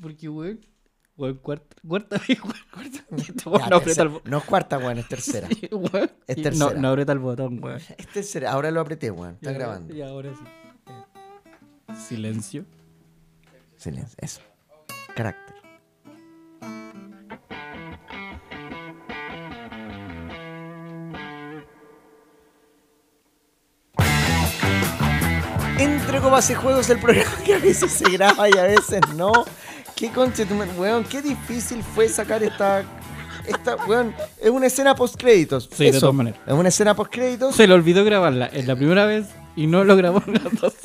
Porque, weón. Weón, cuarta, cuarta vez, weón. Ya, weón no aprieta tercera. el botón. No es cuarta, weón, es tercera. Weón. Es tercera. No, no aprieta el botón, weón. es tercera. Ahora lo apreté, weón. Está grabando. Y ahora sí. Silencio. Silencio, eso. Carácter. Entre comas y juegos el programa que a veces se graba y a veces no. Qué conche, weón, qué difícil fue sacar esta. Esta, weón, es una escena post créditos. Sí, de todas maneras. Es una escena post créditos. Se le olvidó grabarla en la primera vez y no lo grabó en las dos.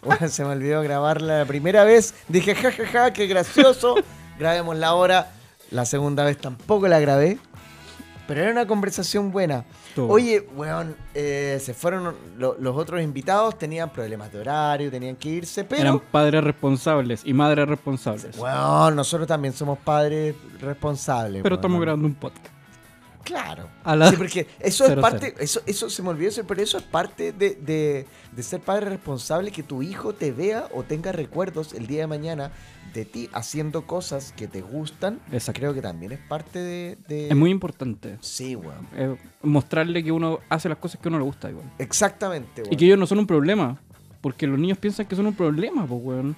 Bueno, se me olvidó grabarla la primera vez. Dije, jajaja, ja, ja, qué gracioso. Grabémosla ahora. La segunda vez tampoco la grabé. Pero era una conversación buena. Todo. Oye, weón, eh, se fueron lo- los otros invitados, tenían problemas de horario, tenían que irse, pero... Eran padres responsables y madres responsables. Weón, nosotros también somos padres responsables. Pero weón. estamos grabando un podcast. Claro. Sí, porque eso es parte, eso, eso se me olvidó decir, pero eso es parte de, de- de ser padre responsable, que tu hijo te vea o tenga recuerdos el día de mañana de ti haciendo cosas que te gustan. Exacto. Creo que también es parte de... de- Es muy importante Sí, weón. eh, mostrarle que uno hace las cosas que a uno le gusta igual. Exactamente, weón. Y que ellos no son un problema. Porque los niños piensan que son un problema, pues, weón.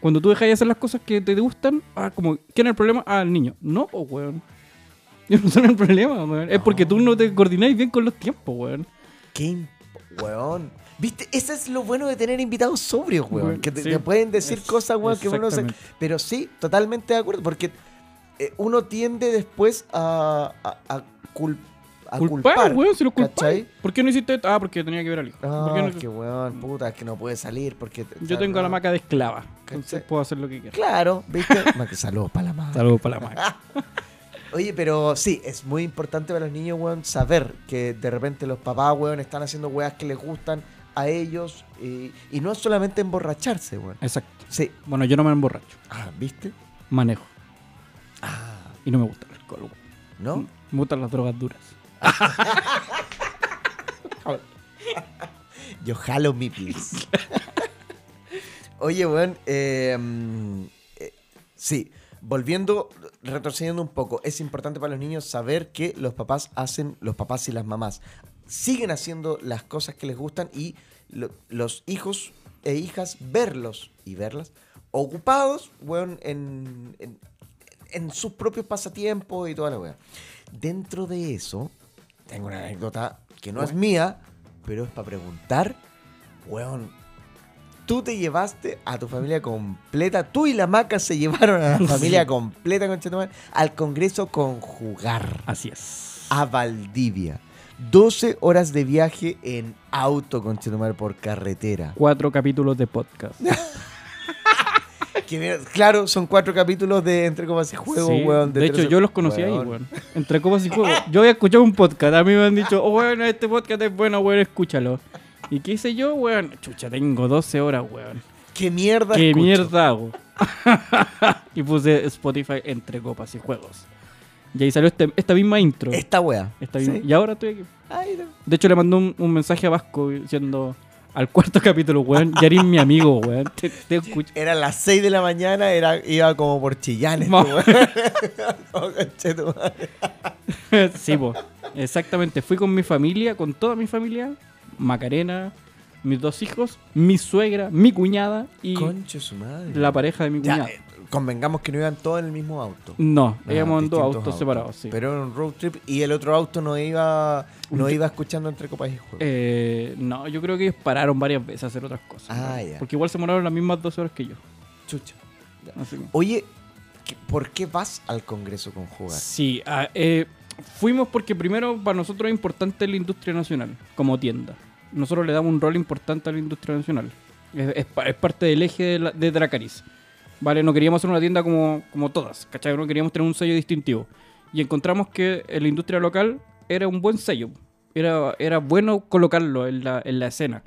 Cuando tú dejas de hacer las cosas que te gustan, ah, como, ¿quién es el problema? Ah, el niño. No, pues, weón. Ellos no son el problema, weón. Es porque tú no te coordináis bien con los tiempos, weón. ¿Qué weón? ¿Viste? Eso es lo bueno de tener invitados sobrios, weón. Que te, sí. te pueden decir cosas, weón, que uno no exactamente. Pero sí, totalmente de acuerdo, porque eh, uno tiende después a, a, a cul- a Culpar, culpar. weón, si lo. ¿Por qué no hiciste esto? Ah, porque tenía que ver al hijo. ¿Por qué Ah, no- qué weón, puta, es que no puede salir porque... Yo tengo a la maca de esclava. Entonces puedo hacer lo que quiera. Claro, ¿viste? Que saludos para la madre. Saludos para la maca. Oye, pero sí, es muy importante para los niños, weón, saber que de repente los papás, weón, están haciendo weas que les gustan a ellos y, y no es solamente emborracharse, weón. Exacto. Sí. Bueno, yo no me emborracho. Ah, ¿viste? Manejo. Ah, Y no me gusta el alcohol, weón. ¿no? Me gustan las drogas duras. Yo jalo mi pis. Oye, weón, eh, mm, eh, sí, volviendo, retrocediendo un poco, es importante para los niños saber que los papás hacen, los papás y las mamás siguen haciendo las cosas que les gustan y lo- los hijos e hijas verlos y verlas ocupados, weón, en, en, en sus propios pasatiempos y toda la weá. Dentro de eso, tengo una anécdota que no es mía, pero es para preguntar, weón, tú te llevaste a tu familia completa, tú y la maca se llevaron a la familia completa, conchetumare, al Congreso Conjugar, Así es. a Valdivia. 12 horas de viaje en auto, conchetumare, por carretera. Cuatro capítulos de podcast. Que claro, son cuatro capítulos de Entre Comas y Juegos, Sí, weón. de hecho, yo los conocí ahí, weón. weón. Entre copas y juegos. Yo había escuchado un podcast. A mí me han dicho, oh, bueno, este podcast es bueno, weón, escúchalo. ¿Y qué hice yo, weón? Chucha, tengo 12 horas, weón. ¿Qué mierda ¿Qué escucho? mierda hago? y puse Spotify entre copas y juegos. Y ahí salió este- esta misma intro. Esta wea. Esta misma- ¿Sí? Y ahora estoy aquí. Ay, no. De hecho, le mandó un, un mensaje a Vasco diciendo al cuarto capítulo, weón, ya eres mi amigo, weón. Te, te escucho. Era las 6 de la mañana, era, iba como por chillanes. Weón. Oh, sí, po. Exactamente. Fui con mi familia, con toda mi familia. Macarena, mis dos hijos, mi suegra, mi cuñada y Conche su madre. la pareja de mi cuñada. eh, convengamos que no iban todos en el mismo auto. No, Ah, íbamos en dos autos, separados, sí. Pero era un road trip y el otro auto no iba no iba escuchando entre copas y juegos. Eh, no, yo creo que ellos pararon varias veces a hacer otras cosas. Ah, ¿no? ya. Porque igual se demoraron las mismas 12 horas que yo. Chucha. Así que- Oye, ¿qué- ¿por qué vas al Congreso Conjugar? Sí, ah, eh, fuimos porque primero para nosotros es importante la industria nacional como tienda. Nosotros le damos un rol importante a la industria nacional. Es, es pa- es parte del eje de, la- de Dracaris. ¿Vale? No queríamos hacer una tienda como, como todas, ¿cachai? No queríamos tener un sello distintivo. Y encontramos que en la industria local era un buen sello. Era, era bueno colocarlo en la, en la escena,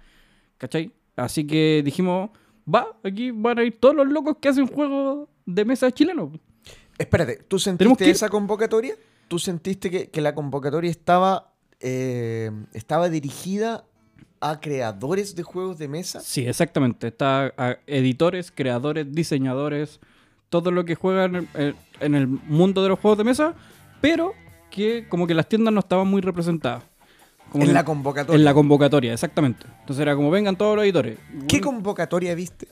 ¿cachai? Así que dijimos, va, aquí van a ir todos los locos que hacen juegos de mesa chilenos. Espérate, ¿tú sentiste que esa convocatoria? ¿Tú sentiste que, que la convocatoria estaba, eh, estaba dirigida a creadores de juegos de mesa? Sí, exactamente. Está a editores, creadores, diseñadores, todo lo que juegan en, en el mundo de los juegos de mesa, pero que como que las tiendas no estaban muy representadas. Como en que- la convocatoria. En la convocatoria, exactamente. Entonces era como vengan todos los editores. ¿Qué convocatoria viste?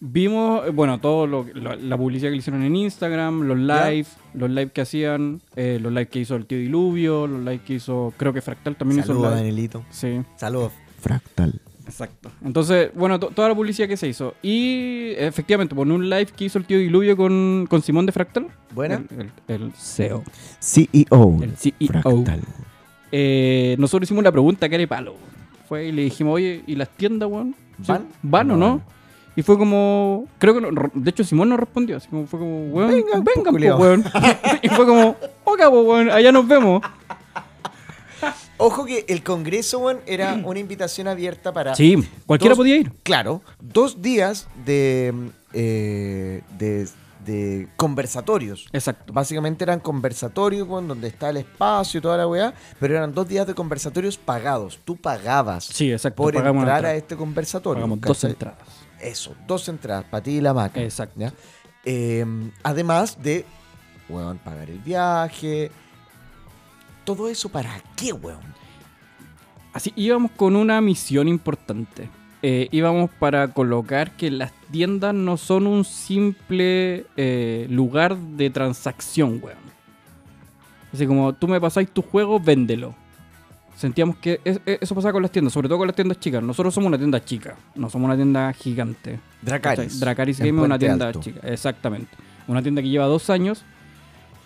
Vimos, eh, bueno, todo lo, la, la publicidad que le hicieron en Instagram, los Ya. live, los live que hacían, eh, los live que hizo el tío Diluvio, los live que hizo, creo que Fractal también hizo Saludos. Danielito. Sí, Saludos. Fractal. exacto. Entonces, bueno, to- toda la publicidad que se hizo. Y efectivamente, por un live que hizo el tío Diluvio con, con Simón de Fractal. Buena. El, el- el CEO. CEO. El CEO. Fractal. Eh, nosotros hicimos la pregunta que era palo. Fue y le dijimos, oye, ¿y las tiendas, weón? Sí, ¿Van? ¿Van o No. Y fue como, creo que, no- de hecho Simón no respondió, así como fue como, weón, Vengan, vengan, po, po, culiao. weón. y fue como, ok, po, weón, allá nos vemos. Ojo que el congreso, era una invitación abierta para. Sí, cualquiera Dos- podía ir. Claro, dos días de, eh, de, de conversatorios. Exacto. Básicamente eran conversatorios, donde está el espacio y toda la weá, pero eran dos días de conversatorios pagados. Tú pagabas Sí, exacto. por entrar a este conversatorio. Pagamos dos entradas. Eso, dos entradas, para ti y la maca. Exacto. ¿ya? Eh, además de, weón, pagar el viaje. Todo eso para qué, weón. Así íbamos con una misión importante. Eh, íbamos para colocar que las tiendas no son un simple eh, lugar de transacción, weón. Así como tú me pasáis tu juego, véndelo. Sentíamos que es- es- eso pasaba con las tiendas, sobre todo con las tiendas chicas. Nosotros somos una tienda chica, no somos una tienda gigante. Dracaris. ¿cachai? Dracaris Game es una tienda Alto. chica, exactamente. Una tienda que lleva dos años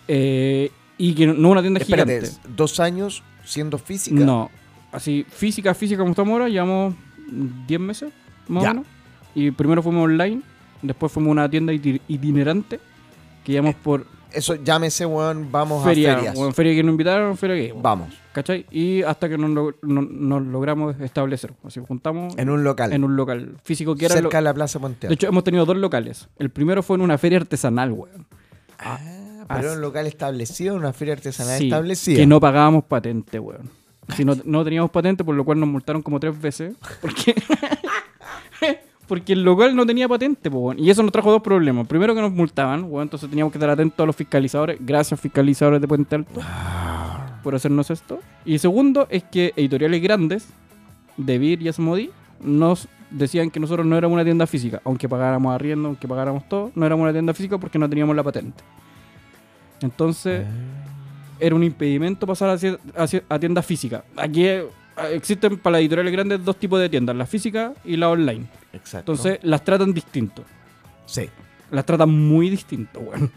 eh, y que no una tienda Espérate, gigante. dos años siendo física. No, así física, física como estamos ahora, llevamos 10 meses más Ya. o menos. Y primero fuimos online, después fuimos a una tienda iti- itinerante que llamamos por Eso llámese, weón, vamos feria, a ferias. o en feria que nos invitaron, feria que Vamos, ¿cachai? Y hasta que nos, lo- no- nos logramos establecer, así juntamos en un local. en un local físico que era cerca de la Plaza Puente De hecho, hemos tenido dos locales. El primero fue en una feria artesanal, weón. Ah, pero así- un local establecido, una feria artesanal Sí, establecida. Que no pagábamos patente, weón. Si no, no teníamos patente, por lo cual nos multaron como tres veces. Porque, porque el local no tenía patente, po, weón. Y eso nos trajo dos problemas. Primero que nos multaban, weón, entonces teníamos que estar atentos a los fiscalizadores. Gracias, fiscalizadores de Puente Alto, por hacernos esto. Y segundo es que editoriales grandes, de Vir y Asmodi, nos decían que nosotros no éramos una tienda física. Aunque pagáramos arriendo, aunque pagáramos todo, no éramos una tienda física porque no teníamos la patente. Entonces era un impedimento pasar a, tiendas físicas. Aquí eh, existen para las editoriales grandes dos tipos de tiendas, la física y la online. Exacto. Entonces las tratan distinto. sí. Las tratan muy distinto, weón.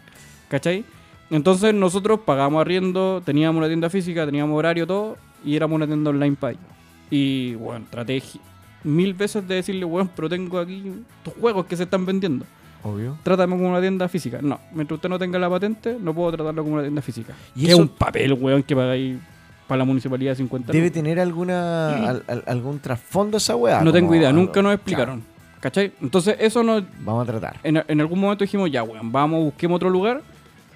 ¿Cachai? Entonces nosotros pagábamos arriendo, teníamos una tienda física, teníamos horario, todo, y éramos una tienda online para ellos. Y, bueno, traté gi- mil veces de decirle, weón, pero tengo aquí tus juegos que se están vendiendo. Obvio. Trátame como una tienda física. No, mientras usted no tenga la patente, no puedo tratarlo como una tienda física. Y Y es un papel, weón, que pagáis para la municipalidad 50 Debe tener alguna al- al- algún trasfondo esa weá. No tengo idea, nunca nos explicaron. ¿Cachai? Entonces eso nos... Vamos a tratar. En, en algún momento dijimos, ya, weón, vamos, busquemos otro lugar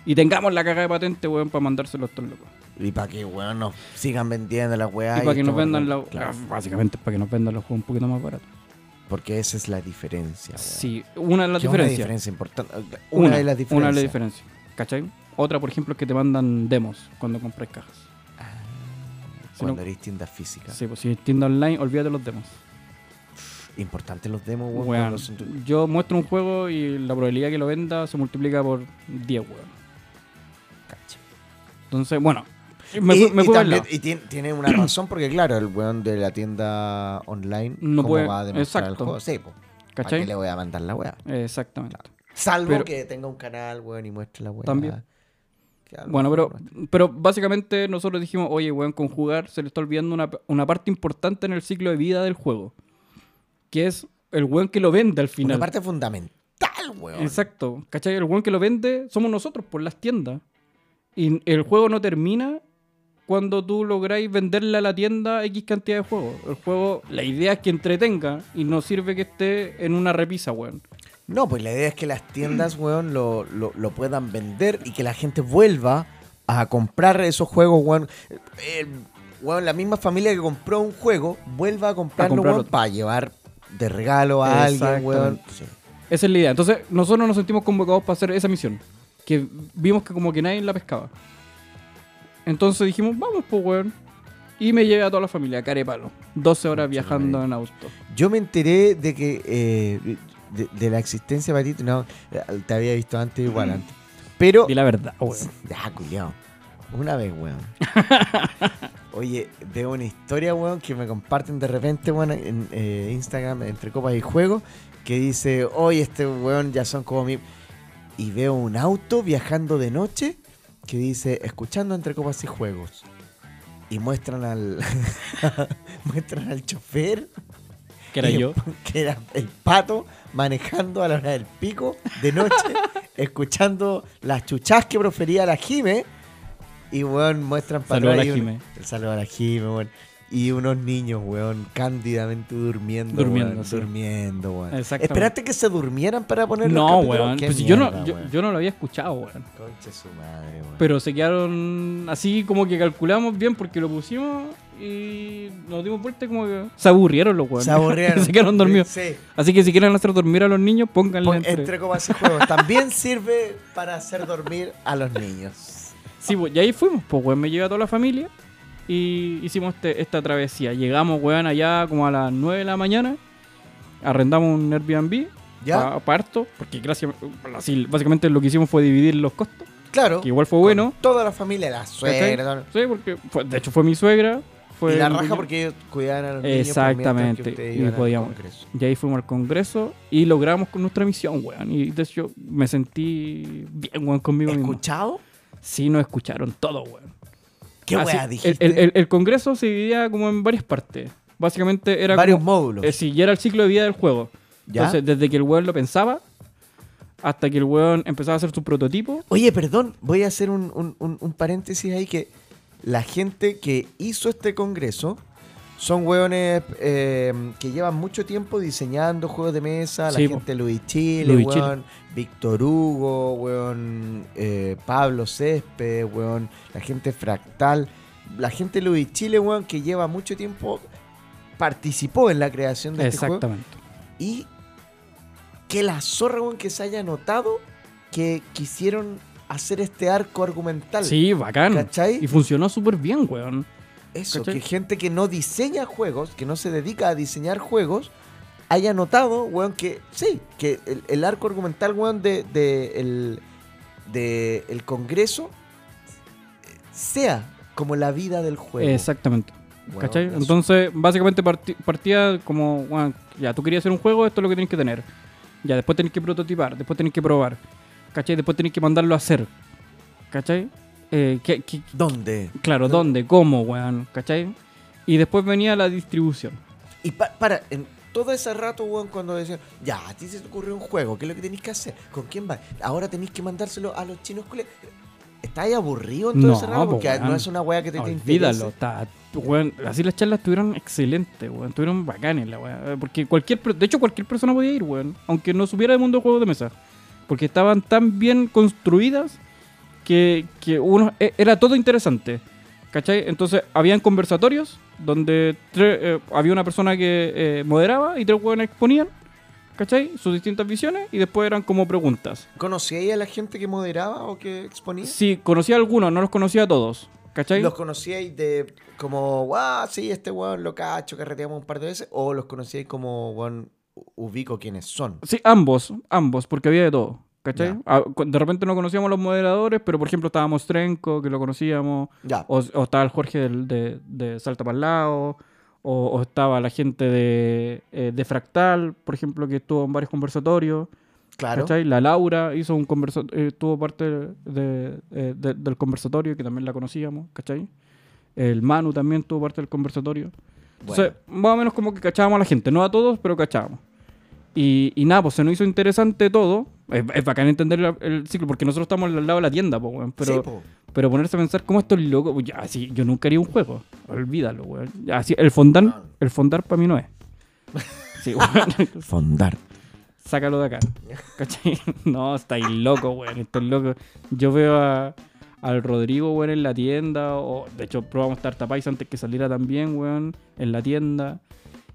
y tengamos la caga de patente, weón, para mandárselo a estos locos. Y para que, weón, nos sigan vendiendo las weá. y para que nos vendan la... Claro, ah, Básicamente para que nos vendan los juegos un poquito más baratos. Porque esa es la diferencia. Sí, una de las Que es una diferencias. diferencia importante. Una, de las diferencias. Una de las diferencias. ¿Cachai? Otra, por ejemplo, es que te mandan demos cuando compras cajas. Si Cuando no- eres tienda física. Sí, pues si es tienda online, olvídate los demos. Importante los demos, weón. Weón, tu- yo muestro un juego y la probabilidad que lo venda se multiplica por 10, weón. Cacha. Entonces, bueno, me, y, me y también- y tiene, tiene una razón porque, claro, el weón de la tienda online No ¿cómo puede- va a demostrar exacto. el juego? Sí, pues. ¿Para qué le voy a mandar la weá? Exactamente. Salvo Pero- que tenga un canal, weón, y muestre la weá. También. Bueno, pero, pero básicamente nosotros dijimos, oye, weón, con jugar se le está olvidando una, una parte importante en el ciclo de vida del juego. Que es el weón que lo vende al final. Una parte fundamental, weón. Exacto. ¿Cachai? El weón que lo vende somos nosotros por las tiendas. Y el juego no termina cuando tú lográis venderle a la tienda X cantidad de juegos. El juego, la idea es que entretenga y no sirve que esté en una repisa, weón. No, pues la idea es que las tiendas, weón, lo, lo, lo puedan vender y que la gente vuelva a comprar esos juegos, weón. Eh, weón, la misma familia que compró un juego vuelva a comprarlo, weón, para llevar de regalo a alguien, weón. Sí. Esa es la idea. Entonces, nosotros nos sentimos convocados para hacer esa misión. Que vimos que como que nadie la pescaba. Entonces dijimos, vamos, pues, weón. Y me llevé a toda la familia, carepalo. 12 horas viajando en auto. Yo me enteré de que eh, de, de la existencia de Patito, no, te había visto antes igual antes. Pero Di la verdad, weón. Culiao. Una vez, weón. Oye, veo una historia, weón, que me comparten de repente, weón, en eh, Instagram, entre copas y juegos, que dice, oye, este weón ya son como mi... Y veo un auto viajando de noche que dice, escuchando entre copas y juegos. Y muestran al... muestran al chofer. Que era y- yo. Que era el pato manejando a la hora del pico de noche, escuchando las chuchas que profería la Jime. Y, weón, muestran para Saludo a la Jime. El saludo a la Jime, weón. Y unos niños, weón, cándidamente durmiendo. Durmiendo, weón, sí. durmiendo, weón. Exactamente. ¿Esperaste que se durmieran para poner los No, capítulos? weón. Pues yo, no, yo, no lo había escuchado, weón. Conche su madre, weón. Pero se quedaron así como que calculamos bien porque lo pusimos y nos dimos vuelta como que se aburrieron los weones. se aburrieron. se quedaron dormidos. Sí. Así que si quieren hacer dormir a los niños, pónganle Pon- entre... entre copas y juegos. También sirve para hacer dormir a los niños. Sí, pues, y ahí fuimos, pues, weón, me llevé a toda la familia y hicimos este- esta travesía. Llegamos, weón, allá como a las 9 de la mañana, arrendamos un Airbnb, ¿Ya? pa- parto, porque gracias, así, básicamente lo que hicimos fue dividir los costos, Claro. que igual fue bueno. Toda la familia, la suegra. Sí, porque fue- de hecho fue mi suegra. Fue y la raja porque ellos cuidaban a los niños. por Exactamente, y podíamos. Y ahí fuimos al congreso y logramos con nuestra misión, weón. Y de hecho me sentí bien, weón, conmigo mismo. ¿Escuchado? Sí, nos escucharon todo, weón. ¿Qué Así, weá dijiste? El, el- el congreso se dividía como en varias partes. Básicamente era Varios como, módulos. eh, sí, ya era el ciclo de vida del juego. ¿Ya? Entonces, desde que el weón lo pensaba hasta que el weón empezaba a hacer su prototipo. Oye, perdón, voy a hacer un, un- un- un paréntesis ahí que la gente que hizo este congreso son hueones eh, que llevan mucho tiempo diseñando juegos de mesa, la Sí, gente de Luis Chile, Luis Chile. weón, Víctor Hugo, weón, eh, Pablo Césped, weón, la gente Fractal, la gente de Luis Chile, weón, que lleva mucho tiempo participó en la creación de este juego. Exactamente. Y que la zorra, weón, que se haya notado que quisieron hacer este arco argumental. Sí, bacán. ¿Cachai? Y funcionó súper bien, weón. Eso, ¿cachai? que gente que no diseña juegos, que no se dedica a diseñar juegos, haya notado, weón, que sí, que el, el arco argumental, weón, de, de el, de el Congreso sea como la vida del juego. Exactamente. Weón, ¿Cachai? eso. Entonces, básicamente partía como, bueno, ya, tú querías hacer un juego, esto es lo que tienes que tener. Ya, después tenés que prototipar, después tenés que probar. ¿Cachai? Después tenés que mandarlo a hacer. ¿Cachai? Eh, ¿qué- qué- ¿Dónde? claro, ¿Dónde? ¿dónde? ¿Cómo, weón? ¿Cachai? Y después venía la distribución. Y pa- para, en todo ese rato, weón, cuando decían, ya, a ti se te ocurrió un juego, ¿qué es lo que tenéis que hacer? ¿Con quién va? Ahora tenéis que mandárselo a los chinos. ¿Estáis aburrido en todo No, ese rato? po, Porque no es una weá que te, te Olvídalo. interese. Está, weón, así las charlas estuvieron excelentes, weón. Estuvieron bacanes, la weá. Porque cualquier, de hecho, cualquier persona podía ir, weón. Aunque no supiera de mundo de juegos de mesa. Porque estaban tan bien construidas que, que uno, e- era todo interesante. ¿Cachai? Entonces, habían conversatorios donde eh, había una persona que eh, moderaba y tres weones exponían. ¿Cachai? Sus distintas visiones y después eran como preguntas. ¿Conocíais a la gente que moderaba o que exponía? Sí, conocía a algunos, no los conocía a todos. ¿Cachai? ¿Los conocíais de como, guau, sí, este weón lo cacho, carreteamos un par de veces? ¿O los conocíais como, u- ubico quiénes son? Sí, ambos, ambos, porque había de todo. ¿Cachai? Ah, De repente no conocíamos a los moderadores, pero por ejemplo estaba Mostrenko, que lo conocíamos, o, o estaba el Jorge del- de, de Salta para el lado, o, o estaba la gente de, eh, de Fractal, por ejemplo, que estuvo en varios conversatorios. claro. ¿cachai? La Laura hizo un conversatorio, tuvo parte de- de- de- del conversatorio, que también la conocíamos, ¿cachai? El Manu también tuvo parte del conversatorio. Entonces, más o menos como que cachábamos a la gente, no a todos, pero cachábamos. Y, y nada, pues se nos hizo interesante todo. Es, es bacán entender el, el ciclo, porque nosotros estamos al lado de la tienda, pues, weón. Pero, Sí, po. pero ponerse a pensar cómo esto es loco, pues ya, sí, yo nunca haría un juego. Olvídalo, weón. Ya, sí, el fondar, No. el fondar para mí no es. Sí, weón. Fondar. Sácalo de acá. ¿Cachai? No, estáis loco, weón. Esto es loco. Yo veo a, al Rodrigo, weón, en la tienda. O, de hecho, probamos Tartapais antes que saliera también, weón, en la tienda.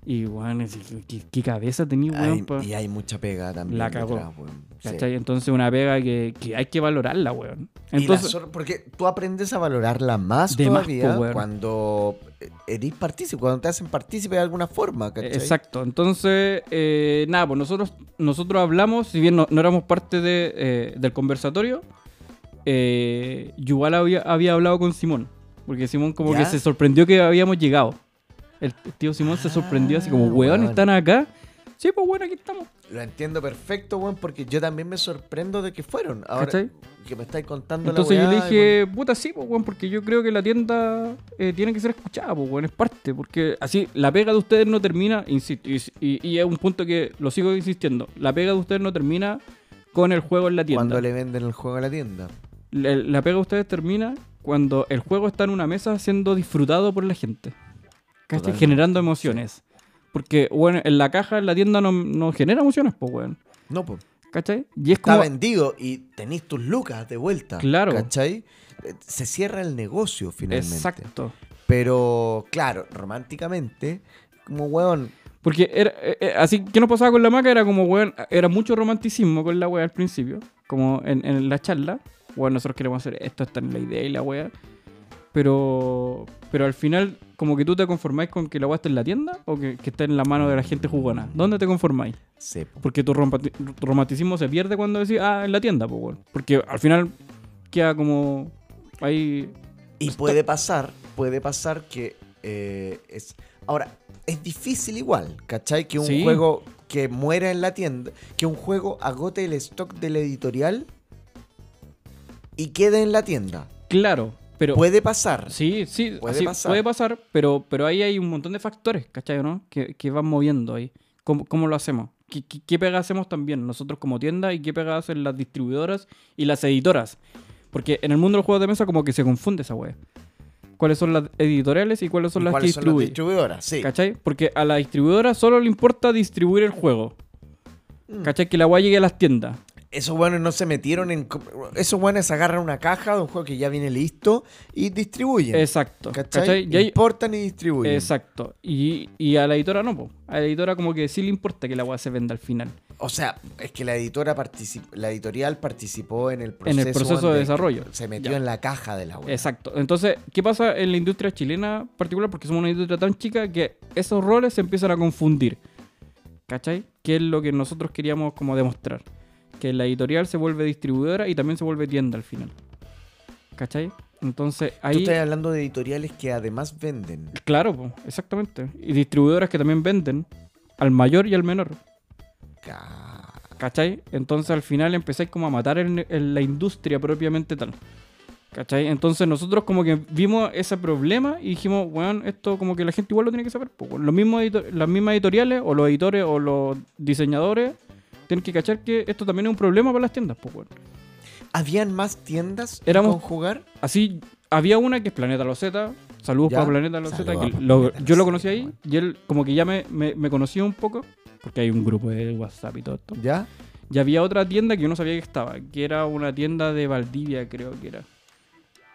Y, weón, ¿qué, qué cabeza tenía, weón? y hay mucha pega también. La cagó. detrás, weón. Sí. ¿Cachai? Entonces, una pega que, que hay que valorarla, weón. Y la Entonces, porque tú aprendes a valorarla más De más, todavía weón. cuando eh, eres partícipe, cuando te hacen partícipe de alguna forma, ¿cachai? Exacto, entonces, eh, nada, pues nosotros, nosotros hablamos, si bien no, no éramos parte de, eh, del conversatorio, eh, Yuval había, había hablado con Simón, porque Simón como ¿Ya? que se sorprendió que habíamos llegado. El, tío Simón se sorprendió así como, Ah, weón. ¿están acá? Sí, pues bueno, aquí estamos. Lo entiendo perfecto, weón, porque yo también me sorprendo de que fueron. Ahora ¿Cachai? que me estáis contando Entonces la yo le dije, puta, sí, pues, weón, porque yo creo que la tienda eh, tiene que ser escuchada, pues, weón, es parte. Porque así, la pega de ustedes no termina, insisto, y, y- y es un punto que lo sigo insistiendo, la pega de ustedes no termina con el juego en la tienda. cuando le venden el juego a la tienda. La, la pega de ustedes termina cuando el juego está en una mesa siendo disfrutado por la gente. ¿Cachai? Generando emociones. Porque, bueno, en la caja, en la tienda no, no genera emociones, pues, weón. No, pues. ¿Cachai? Y es Está como... vendido y tenéis tus lucas de vuelta. Claro. ¿Cachai? Eh, Se cierra el negocio finalmente. Exacto. Pero, claro, románticamente, como weón, Porque era, eh, eh, así que nos pasaba con la maca era como, weón, era mucho romanticismo con la wea al principio, como en, en la charla. Bueno, nosotros queremos hacer esto, está en la idea y la wea. Pero, pero al final, como que tú te conformáis con que la wea esté en la tienda o que, que esté en la mano de la gente jugona. ¿Dónde te conformáis? po. Porque tu romanticismo se pierde cuando decís, ah, en la tienda, weón. Porque al final queda como ahí. Y puede pasar, puede pasar que eh, es. Ahora, es difícil igual, ¿cachai? Que un Sí. juego que muera en la tienda, que un juego agote el stock de la editorial y quede en la tienda. Claro, pero. Puede pasar. Sí, sí, Puede así pasar. puede pasar, pero, pero ahí hay un montón de factores, ¿cachai? ¿no? Que, que van moviendo ahí. ¿Cómo, cómo lo hacemos? ¿Qué, qué, qué pega hacemos también nosotros como tienda y qué pega hacen las distribuidoras y las editoras? Porque en el mundo de los juegos de mesa como que se confunde esa wea. ¿Cuáles son las editoriales y cuáles son ¿Y las que ¿Cuáles son las distribuidoras? Sí. ¿Cachai? Porque a la distribuidora solo le importa distribuir el juego. Mm. ¿Cachai? Que la wea llegue a las tiendas. Esos buenos no se metieron en. Esos buenos agarran una caja de un juego que ya viene listo y distribuyen. Exacto. ¿Cachai? ¿Cachai? Y Importan y distribuyen. Exacto. Y, y a la editora no, po. A la editora como que sí le importa que la wea se venda al final. O sea, es que la editora la editorial participó en el proceso, En el proceso de desarrollo. Se metió Ya. en la caja de la web. Exacto. Entonces, ¿qué pasa en la industria chilena particular? Porque somos una industria tan chica que esos roles se empiezan a confundir. ¿Cachai? Que es lo que nosotros queríamos como demostrar. Que la editorial se vuelve distribuidora y también se vuelve tienda al final. ¿Cachai? Entonces, Tú ahí... estás hablando de editoriales que además venden. Claro, po, exactamente. Y distribuidoras que también venden al mayor y al menor. Ca- ¿Cachai? Entonces al final empezáis como a matar la industria propiamente tal. ¿Cachai? Entonces nosotros como que vimos ese problema y dijimos, weón, esto como que la gente igual lo tiene que saber. po. Los mismos las mismas editoriales o los editores o los diseñadores tienen que cachar que esto también es un problema para las tiendas. po, weón. ¿Habían más tiendas Éramos- con jugar? Así, había una que es Planeta Loseta. Saludos Ya. para Planeta Loseta. Saludos que para lo- Planeta yo lo conocí ahí y él como que ya me, me, me conocía un poco. Porque hay un grupo de WhatsApp y todo esto. ¿Ya? Y había otra tienda que yo no sabía que estaba, que era una tienda de Valdivia, creo que era.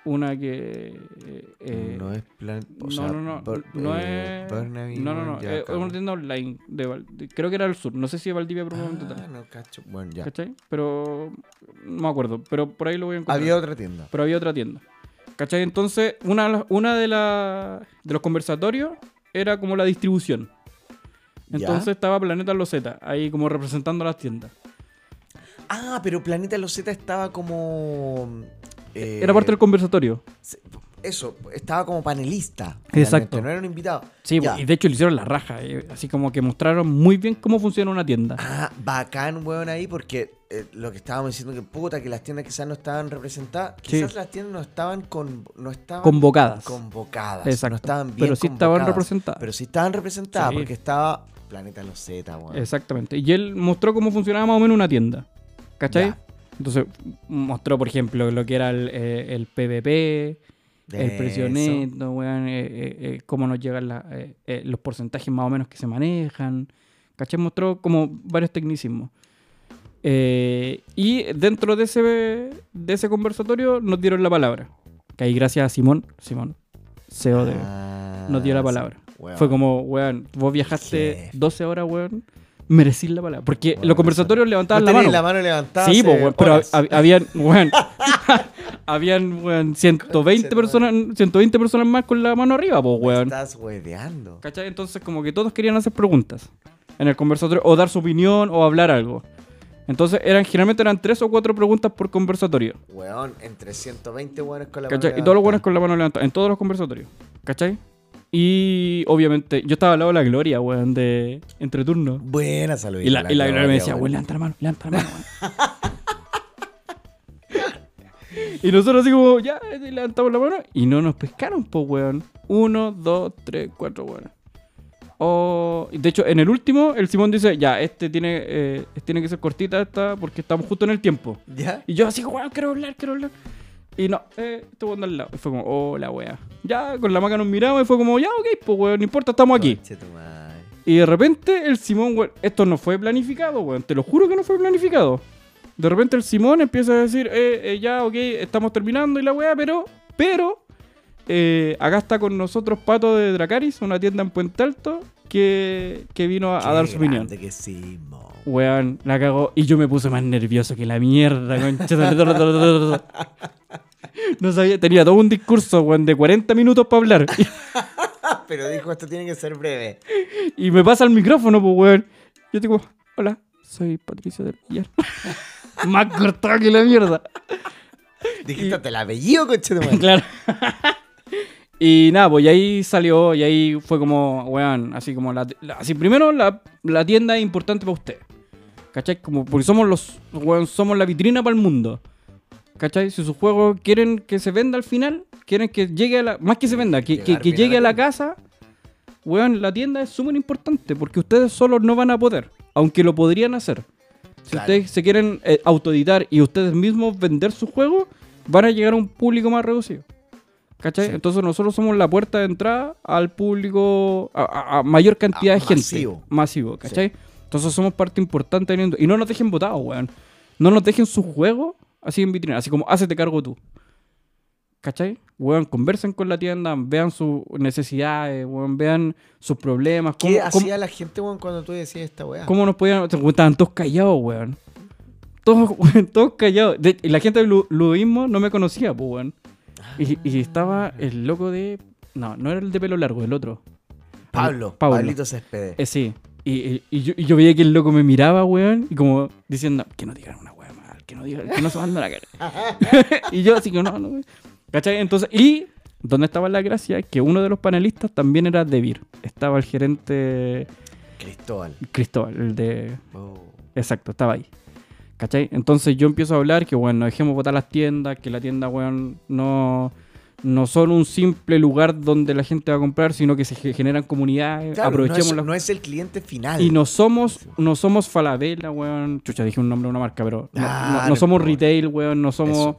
Una que... eh, eh, no es plan. o no, sea, no, no, Bur- no eh, es... Burnaby, no, no, no, ya, eh, es una tienda online, de Val- de- creo que era del sur, no sé si de Valdivia propiamente Ah, tal, no, cacho. Bueno, ya. ¿cachai? Pero no me acuerdo, pero por ahí lo voy a encontrar. Había otra tienda. Pero había otra tienda. ¿Cachai? Entonces, una, de las- una de, la- de los conversatorios era como la distribución. ¿Ya? Entonces estaba Planeta Loseta, ahí como representando las tiendas. Ah, pero Planeta Loseta estaba como. Eh, Era parte del conversatorio. Eso, estaba como panelista. Exacto. No era un invitado. Sí, Ya. y de hecho le hicieron la raja. eh, Así como que mostraron muy bien cómo funciona una tienda. Ah, bacán, weón, ahí, porque eh, lo que estábamos diciendo que puta, que las tiendas quizás no estaban representadas. Sí. Quizás las tiendas no estaban con, no estaban Convocadas. convocadas. Exacto. No estaban bien Pero sí estaban representadas. Pero sí estaban representadas, Sí. porque estaba Planeta Loseta, weón. Exactamente. Y él mostró cómo funcionaba más o menos una tienda. ¿Cachai? Ya. Entonces mostró, por ejemplo, lo que era el, eh, el PVP, el Eso. precio neto, weón, eh, eh, eh, cómo nos llegan la- eh, eh, los porcentajes más o menos que se manejan. ¿Cachai? Mostró como varios tecnicismos. Y dentro de ese, de ese conversatorio nos dieron la palabra. Que ahí gracias a Simón, Simón, CEO de, Ah, nos dio la sí. palabra. Weón. Fue como, weón, vos viajaste Qué. 12 horas, weón, merecís la palabra. Porque los conversatorios levantaban la mano. la mano levantada. Sí, weón, pero hab- habían, weón, habían, weón, 120 Conche, personas, 120 personas más con la mano arriba, pues, weón. Estás hueveando. ¿Cachai? Entonces, como que todos querían hacer preguntas en el conversatorio, o dar su opinión, o hablar algo. Entonces, eran, generalmente eran tres o cuatro preguntas por conversatorio. Weón, entre 120 weones con la ¿Cachai? mano Y todos los levantada. buenos con la mano levantada, en todos los conversatorios. ¿Cachai? Y obviamente, yo estaba al lado de la Gloria, weón, de entre turnos. Buena salud. Y la, y la Gloria me decía, weón. levanta la mano, levanta la mano, weón. y nosotros así como, ya, eh, levantamos la mano. Y no nos pescaron, pues, weón. Uno, dos, tres, cuatro, weón. Oh, y de hecho, en el último, el Simón dice, ya, este tiene, eh, tiene que ser cortita esta porque estamos justo en el tiempo. ¿Ya? Y yo así, weón, quiero hablar, quiero hablar. Y no, eh, weón de al lado. Y fue como, oh, la wea. Ya, con la maca nos miramos y fue como, ya, ok, pues weón, no importa, estamos aquí. Y de repente el Simón, weón, esto no fue planificado, weón. Te lo juro que no fue planificado. De repente el Simón empieza a decir, eh, eh, ya, ok, estamos terminando y la weá, pero, pero, eh, acá está con nosotros Pato de Dracaris, una tienda en Puente Alto, que, que vino a, dar su opinión. que sí. Weón, la cagó. Y yo me puse más nervioso que la mierda, concha. de- No sabía, tenía todo un discurso, weón, de 40 minutos para hablar. Pero dijo, esto tiene que ser breve. Y me pasa el micrófono, pues, weón. Yo digo, hola, soy Patricia del Villar. Más cortado que la mierda. Dijiste, te la apellido, conche tu madre. claro. y nada, pues y ahí salió, y ahí fue como, weón, así como la, la- así primero la, la tienda es importante para usted. ¿Cachai? Como porque somos los, weón, somos la vitrina para el mundo. ¿Cachai? Si sus juegos quieren que se venda al final, quieren que llegue a la, más que se venda, que, que- llegue a la casa, weón, la tienda es súper importante porque ustedes solos no van a poder, aunque lo podrían hacer. Si Claro. ustedes se quieren eh, autoeditar y ustedes mismos vender su juego, van a llegar a un público más reducido. ¿Cachai? Sí. Entonces nosotros somos la puerta de entrada al público, a, a- a mayor cantidad A- de gente. masivo. Masivo, ¿cachai? Entonces somos parte importante. Y no nos dejen votados, weón. No nos dejen su juego así en vitrina, así como, hazte cargo tú. ¿Cachai? Weón, conversen con la tienda, vean sus necesidades, weón, vean sus problemas. ¿Qué cómo- cómo- hacía la gente, weón, cuando tú decías esta weá? ¿Cómo nos podían.? Estaban todos callados, weón. Todos, weón, todos callados. De- y la gente del lu- ludoísmo no me conocía, pues, weón. Y, y estaba el loco de. No, no era el de pelo largo, el otro. Pablo, Pablo. Pablito Céspedes. Eh, sí. Y, y- yo, y yo veía que el loco me miraba, weón, y como diciendo, que no digan una que no digan, que no se manden la cara. y yo así que no, no. ¿Cachai? Entonces, y ¿dónde estaba la gracia? Que uno de los panelistas también era de Vir. Estaba el gerente Cristóbal. Cristóbal, el de. Oh. Exacto, estaba ahí. ¿Cachai? Entonces yo empiezo a hablar que, bueno, dejemos votar las tiendas, que la tienda, weón, no, no son un simple lugar donde la gente va a comprar, sino que se ge- generan comunidades, Claro, aprovechemos no es, las- no es el cliente final. Y no somos, no somos Falabella, weón. Chucha, dije un nombre de una marca, pero no, Ah, no- no no somos retail, weón, no somos... Eso.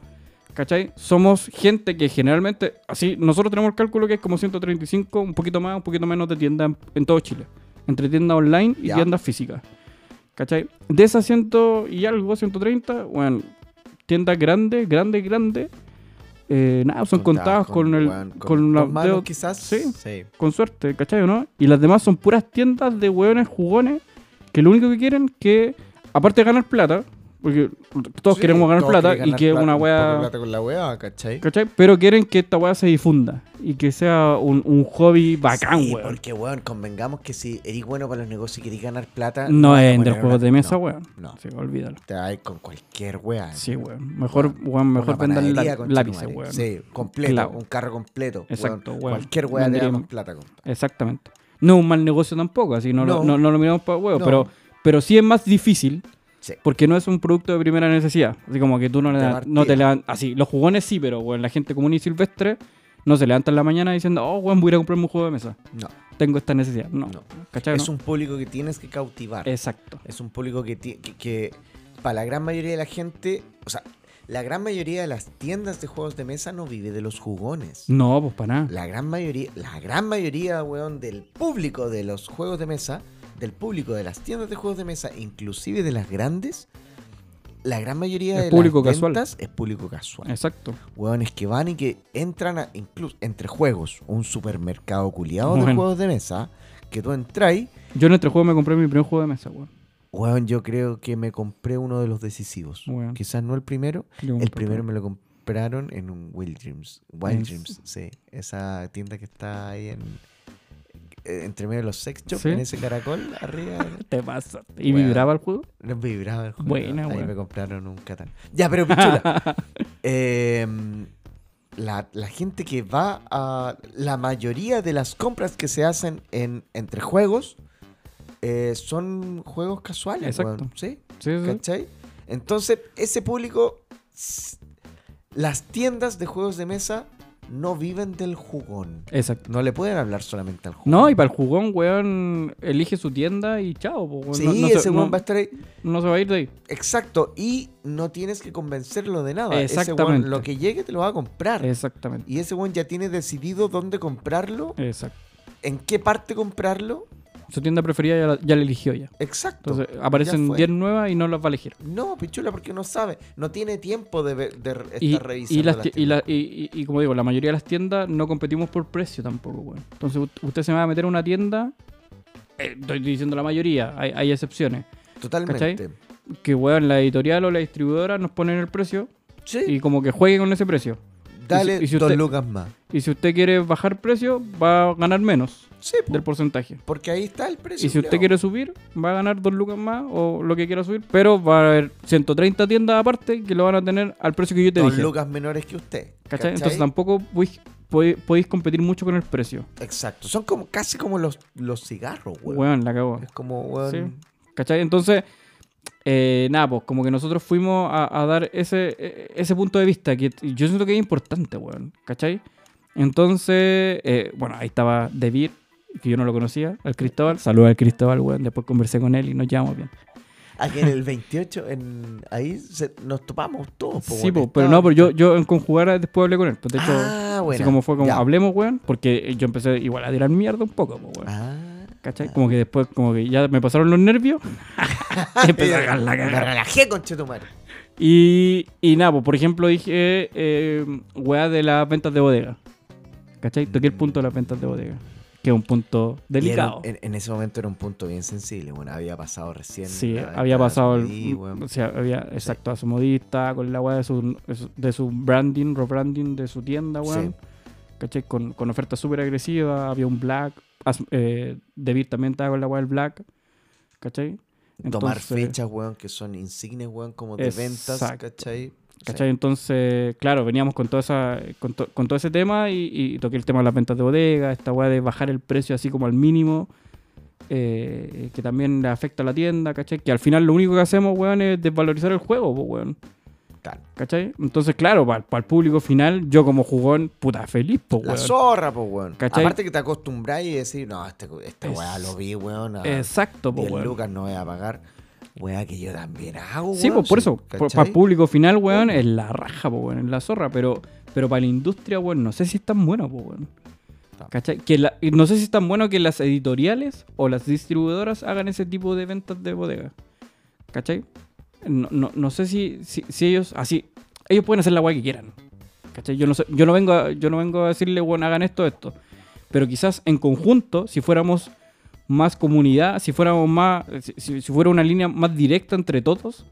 ¿Cachai? Somos gente que generalmente, así, nosotros tenemos el cálculo que es como 135, un poquito más, un poquito menos de tiendas en, en todo Chile. Entre tiendas online y Ya. tiendas físicas. ¿Cachai? De esas 100 y algo, 130, bueno, tiendas grandes, grandes, grandes, eh, nada, son contadas con, el... weón, con la- manos, quizás. sí. sí. con suerte, ¿cachai o no? Y las demás son puras tiendas de hueones jugones que lo único que quieren que, aparte de ganar plata, porque todos Sí, queremos ganar todos plata y que plata, una wea, plata con la wea, ¿cachai? ¿cachai? Pero quieren que esta wea se difunda y que sea un, un hobby bacán, Sí, weón. Porque, weón, convengamos que si eres bueno para los negocios y querés ganar plata. No a es entre poner juegos de mesa, no, weón. No, Sí, olvídalo. te vas con cualquier wea. Sí, weón. Mejor, weón, mejor vendan lápices, weón. Sí, completo, un carro completo. Exacto, weón. weón. Cualquier wea te da más plata, compa. Exactamente. No es un mal negocio tampoco, así no, Lo, No. no, no lo miramos para huevo, No. pero, pero sí es más difícil Sí. porque no es un producto de primera necesidad. Así como que tú no, das- no te levantas. Así, los jugones sí, pero bueno, la gente común y silvestre no se levanta en la mañana diciendo, oh, weón, voy a ir a comprarme un juego de mesa. No, Tengo esta necesidad. No. no. ¿Cachai? Es no? un público que tienes que cautivar. Exacto. Es un público que, que, que para la gran mayoría de la gente, o sea, la gran mayoría de las tiendas de juegos de mesa no vive de los jugones. No, pues para nada. La gran mayoría, la gran mayoría, weón, del público de los juegos de mesa, del público de las tiendas de juegos de mesa, inclusive de las grandes, la gran mayoría Es de público las casual. ventas es público casual. Exacto. Hueones que van y que entran a, incluso entre juegos, un supermercado culiado de juegos de mesa, que tú entras y, Yo en este juego me compré mi primer juego de mesa, weón. hueón, yo creo que me compré uno de los decisivos. Bueno. Quizás no el primero, Yo el compré primero me lo compraron en un Wild Dreams. Wild Dreams, sí. Esa tienda que está ahí en entre medio de los sex shops, Sí. en ese caracol, arriba. Te pasa. ¿Y vibraba el juego? No vibraba el juego. Buena, Ahí weón. me compraron un Catán. Ya, pero pichula. em, la, la gente que va a. La mayoría de las compras que se hacen en, entre juegos eh, son juegos casuales, Exacto. ¿Sí? Sí, sí. ¿Cachai? Entonces, ese público. Las tiendas de juegos de mesa no viven del jugón. Exacto. No le pueden hablar solamente al jugón. No, y para el jugón, weón, elige su tienda y chao, po, weón. Sí, no, no ese se, weón no- va a estar ahí. no se va a ir de ahí. Exacto. Y no tienes que convencerlo de nada. Ese Exactamente. weón, lo que llegue te lo va a comprar. Exactamente. Y ese weón ya tiene decidido dónde comprarlo, Exacto. en qué parte comprarlo. Su tienda preferida ya la, ya la eligió ya. Exacto. Entonces aparecen fue. 10 nuevas y no las va a elegir. No, pichula, porque no sabe. No tiene tiempo de, ver- de re- estar Y, revisando. y, las las y, la- y- como digo, la mayoría de las tiendas no competimos por precio tampoco, weón. Entonces usted se va a meter a una tienda, eh, estoy diciendo la mayoría, hay, hay excepciones, Totalmente. que weón, la editorial o la distribuidora nos ponen el precio Sí. y como que juegue con ese precio. Dale y si dos usted- lucas más. Y si usted quiere bajar precio, va a ganar menos Sí, del porcentaje. porque ahí está el precio. Y si usted quiere subir, va a ganar dos lucas más o lo que quiera subir, pero va a haber 130 tiendas aparte que lo van a tener al precio que yo te Dos dije. lucas menores que usted. ¿cachai? Entonces tampoco podéis, competir mucho con el precio. Exacto. Son como casi como los, los cigarros, weón. Weón, la cagó. Es como, weón. Sí. ¿Cachai? Entonces, eh, nada, pues como que nosotros fuimos a, a dar ese, e- ese punto de vista que yo siento que es importante, weón. ¿Cachai? Entonces, eh, bueno, ahí estaba David, que yo no lo conocía, al Cristóbal. Saludos al Cristóbal, weón. Después conversé con él y nos llevamos bien. Aquí en el 28, en, ahí se- nos topamos todos. po, Sí, weón. po, pero Estaba- no, pero yo, yo en conjugar después hablé con él. Pues de hecho, Ah, así bueno. como fue como ya. hablemos, weón, porque yo empecé igual a tirar mierda un poco, pues, weón. Ah. ¿Cachai? Como que después, como que ya me pasaron los nervios. y empecé a cagar la Me cagada. relajé, conchetumare. Y, y nada, pues, por ejemplo, dije, eh, weá de las ventas de bodega. ¿Cachai? Toqué el punto de las ventas de bodega. Que es un punto delicado. en, en ese momento era un punto bien sensible. Bueno, había pasado recién. Sí, la venta había de pasado el. Weón. O sea, había, exacto, Asomodista, con la weá de su, de su branding, rebranding de su tienda, weón. ¿Cachai? Con, con ofertas súper agresivas. Había un black. Eh, David también estaba con la weá del black. ¿Cachai? Tomar fechas, weón, que son insignes, weón, como de ventas. ¿cachai? ¿Cachai? Entonces, claro, veníamos con, toda esa, con, to- con todo ese tema y, y toqué el tema de las ventas de bodega, esta weá de bajar el precio así como al mínimo, eh, que también le afecta a la tienda, ¿cachai? Que al final lo único que hacemos, weón, es desvalorizar el juego, weón, ¿cachai? Entonces, claro, para el público final, yo como jugón, puta, feliz, po, La weón. zorra, pues, weón. ¿Cachai? Aparte que te acostumbras y decir, no, este, esta Es- weá lo vi, weón. A Exacto, po, 10 weón. lucas no voy a pagar. Weá que yo también hago, Sí, pues por eso, para el público final, weón, es la raja, po, weón, es la zorra, pero, pero para la industria, weón, no sé si es tan bueno, po, weón. ¿Cachai? Que la- no sé si es tan bueno que las editoriales o las distribuidoras hagan ese tipo de ventas de bodega. ¿Cachai? No, no, no sé si, si, ellos, así, ellos pueden hacer la weá que quieran. Yo no, sé, yo no vengo a, yo no vengo a decirle, bueno, hagan esto, esto. Pero quizás en conjunto, si fuéramos más comunidad, si fuéramos más, si, fuera una línea más directa entre todos,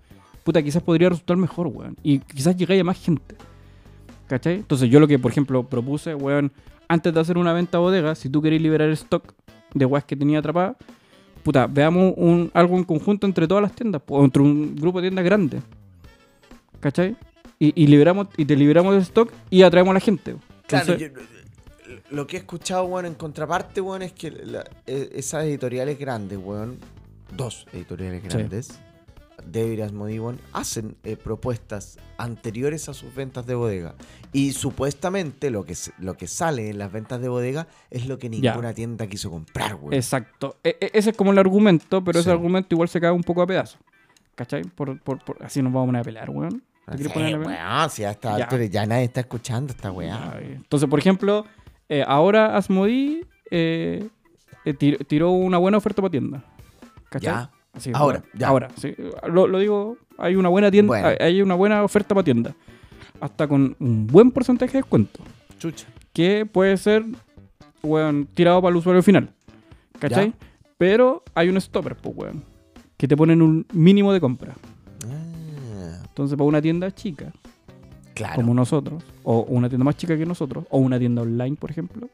puta, quizás podría resultar mejor, weón. Y quizás llegáis a más gente. ¿Cachai? Entonces yo lo que, por ejemplo, propuse, weón, antes de hacer una venta bodega, si tú querés liberar stock de weas que tenía atrapada, puta, veamos un, algo en conjunto entre todas las tiendas, o entre un grupo de tiendas grande. ¿Cachai? Y, y liberamos, y te liberamos de stock y atraemos a la gente. Claro, Entonces- yo- lo que he escuchado, weón, en contraparte, weón, es que la- eh, esas editoriales grandes, weón, dos editoriales grandes, y Asmodee, weón, hacen eh, propuestas anteriores a sus ventas de bodega. Y supuestamente lo que, lo que sale en las ventas de bodega es lo que Ya. ninguna tienda quiso comprar, weón. Exacto. E- e- ese es como el argumento, pero ese argumento igual se cae un poco a pedazos. ¿Cachai? Por, por- por- así nos vamos a pelear, weón. Ya. ya nadie está escuchando esta weá. Eh. Entonces, por ejemplo, eh, ahora Asmodee eh, tir- tiró una buena oferta para tienda. ¿Cachai? Ya. Ahora, ya. Ahora, sí. Lo, lo digo, hay una buena tienda, Bueno. hay- una buena oferta para tienda. Hasta con un buen porcentaje de descuento. Chucha. Que puede ser, weón, tirado para el usuario final. ¿Cachai? Ya. Pero hay un stopper, pues, weón. Que te ponen un mínimo de compra. Ah, Entonces, para una tienda chica, claro. como nosotros, o una tienda más chica que nosotros, o una tienda online, por ejemplo,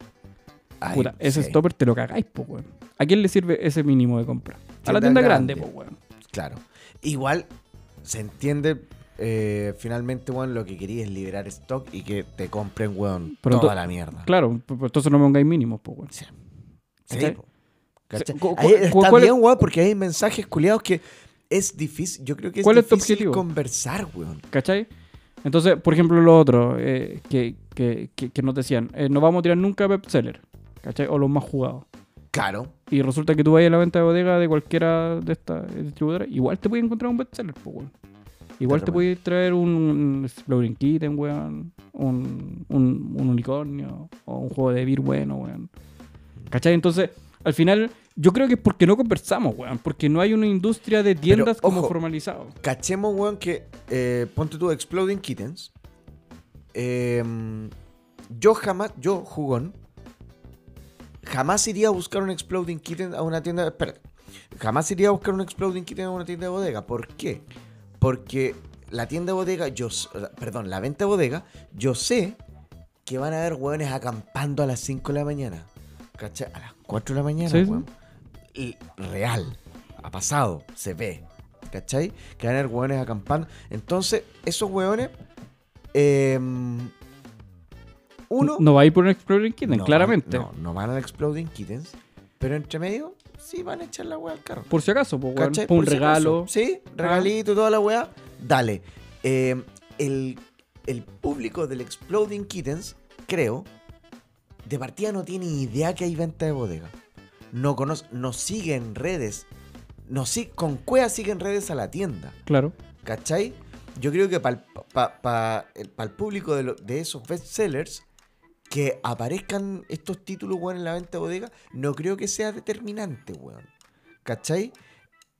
Ay, puta, ese sí, stopper te lo cagáis, pues, weón. ¿A quién le sirve ese mínimo de compra? A la Tienda grande, grande. pues, weón. Claro. Igual se entiende eh, finalmente, weón, lo que quería es liberar stock y que te compren, weón, Pero toda to- la mierda. Claro, pues, entonces no me pongáis mínimos, pues, weón. Sí. Po. Sí, cu- Ahí está ¿cuál es- bien, weón, porque hay mensajes culiados que es difícil. Yo creo que es ¿Cuál es tu difícil objetivo? conversar, weón. ¿Cachai? Entonces, por ejemplo, lo otro eh, que, que, que, que nos decían, eh, no vamos a tirar nunca bestseller, ¿cachai? O los más jugados. Claro. Y resulta que tú vayas a la venta de bodega de cualquiera de estas eh, distribuidoras, igual te puedes encontrar un bestseller, pues, weón. Igual te puedes traer un, Exploring Kitten, weón. Un, un, un unicornio. O un juego de beer bueno, weón. ¿Cachai? Entonces, al final, yo creo que es porque no conversamos, weón. Porque no hay una industria de tiendas como ojo. formalizado. Cachemos, weón, que eh, ponte tú Exploding Kittens. Eh, yo jamás, yo, jugón, jamás iría a buscar un Exploding Kitten a una tienda. Espérate. Jamás iría a buscar un Exploding Kitten a una tienda de bodega. ¿Por qué? Porque la tienda de bodega, yo. Perdón, la venta de bodega, yo sé que van a haber hueones acampando a las 5 de la mañana. ¿Cachai? A las 4 de la mañana, Sí. Y real. Ha pasado, se ve. ¿Cachai? Que van a haber hueones acampando. Entonces, esos hueones. eh, uno. No va a ir por un Exploring Kitten, no claramente. no, no van al Exploding Kittens. Pero entre medio, sí van a echar la hueá al carro. Por si acaso, pues. Por un si regalo. acaso. Sí, regalito y toda la weá. Dale. Eh, el, el público del Exploding Kittens, creo, de partida no tiene idea que hay venta de bodega. No conoce, no sigue en redes. No, si- con cuea sigue en redes a la tienda. Claro. ¿Cachai? Yo creo que para el, público de, lo- de esos bestsellers, que aparezcan estos títulos, weón, en la venta de bodega, no creo que sea determinante, weón. ¿Cachai?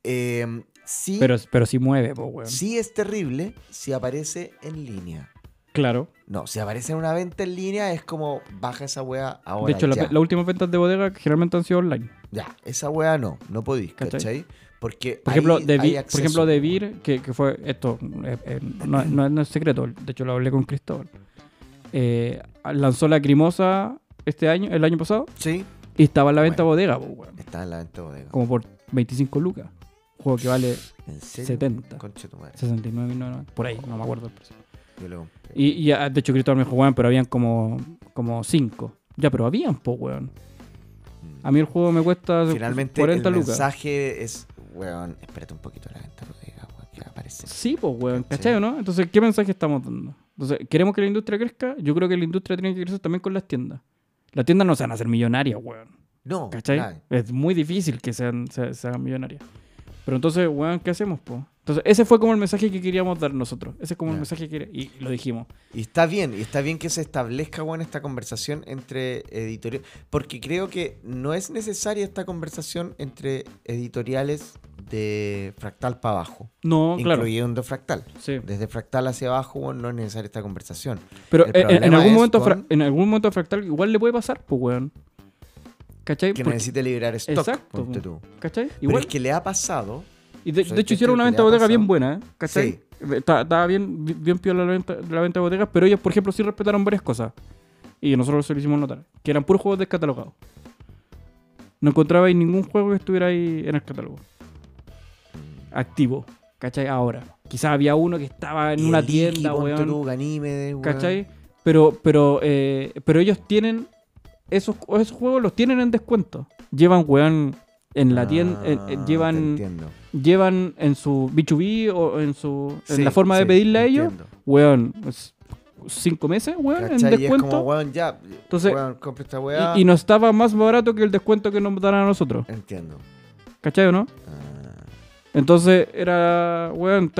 Eh, sí, Pero, pero sí mueve, pues, weón. sí es terrible si aparece en línea. Claro. No, si aparece en una venta en línea es como baja esa weá ahora. de hecho, la- las últimas ventas de bodega generalmente han sido online. Ya, esa weá no, no podéis, ¿Cachai? ¿cachai? Porque Por ejemplo, de hay por ejemplo, de. Vir, que, que fue esto, eh, eh, no, no- no es secreto, de hecho lo hablé con Cristóbal. Eh, lanzó la Crimosa este año, el año pasado, Sí, y estaba en la venta Bueno. bodega, pues, weón. está en la venta de bodega. como por 25 lucas. Un juego que vale ¿En serio? 70. Conche tu madre. 69, no, no, por ahí, no me acuerdo el precio. Yo lo compré. Y, y ah, de hecho Cristóbal me dijo, weón, pero habían como, como 5. Ya, pero habían, pues, weón. A mí el juego me cuesta Finalmente 40 el lucas. mensaje es, weón, espérate un poquito la venta de bodega, weón, que aparece. Sí, pues, weón, ¿Cachai? ¿cachai o no? Entonces, ¿qué mensaje estamos dando? Entonces, ¿queremos que la industria crezca? Yo creo que la industria tiene que crecer también con las tiendas. Las tiendas no se van a hacer millonarias, weón. No, ¿Cachai? Es muy difícil que sean, se, se hagan millonarias. Pero entonces, weón, ¿qué hacemos, po? Entonces, ese fue como el mensaje que queríamos dar nosotros. Ese es como el mensaje que Y lo dijimos. Y está bien, y está bien que se establezca, weón, esta conversación entre editoriales. Porque creo que no es necesaria esta conversación entre editoriales de fractal para abajo. No, claro. Incluyendo fractal. Sí. Desde fractal hacia abajo, weón, no es necesaria esta conversación. Pero El eh, en, algún momento con- en algún momento Fractal igual le puede pasar, pues, weón. ¿Cachai? Que Porque- necesite liberar stock, Exacto, tú. ¿Cachai? Pero Igual. es que le ha pasado. Y de, ¿sabes de hecho hicieron una venta de bodega bien buena, ¿eh? ¿cachai? Sí. Está- Estaba bien, bi- bien piola la venta, la venta de bodegas, pero ellos, por ejemplo, sí respetaron varias cosas. Y nosotros se lo hicimos notar. Que eran puros juegos descatalogados. No encontrabais ningún juego que estuviera ahí en el catálogo. Activo. ¿Cachai? Ahora. Quizás había uno que estaba en Y una tienda, weón. tú, Ganímedes, weón. ¿Cachai? Pero, pero, eh, pero ellos tienen. Esos, esos juegos los tienen en descuento. Llevan, weón, en la tienda. en- en- Ah, te llevan, entiendo. llevan en su B2B o en su. en la forma de sí, pedirle a ellos. entiendo. weón, es cinco meses, weón, en ¿Cachai? Y descuento. como, weón, ya. Entonces, weón, esta weá. y, y no estaba más barato que el descuento que nos dan a nosotros. Entiendo. ¿Cachai o no? Ah, Entonces era, weón,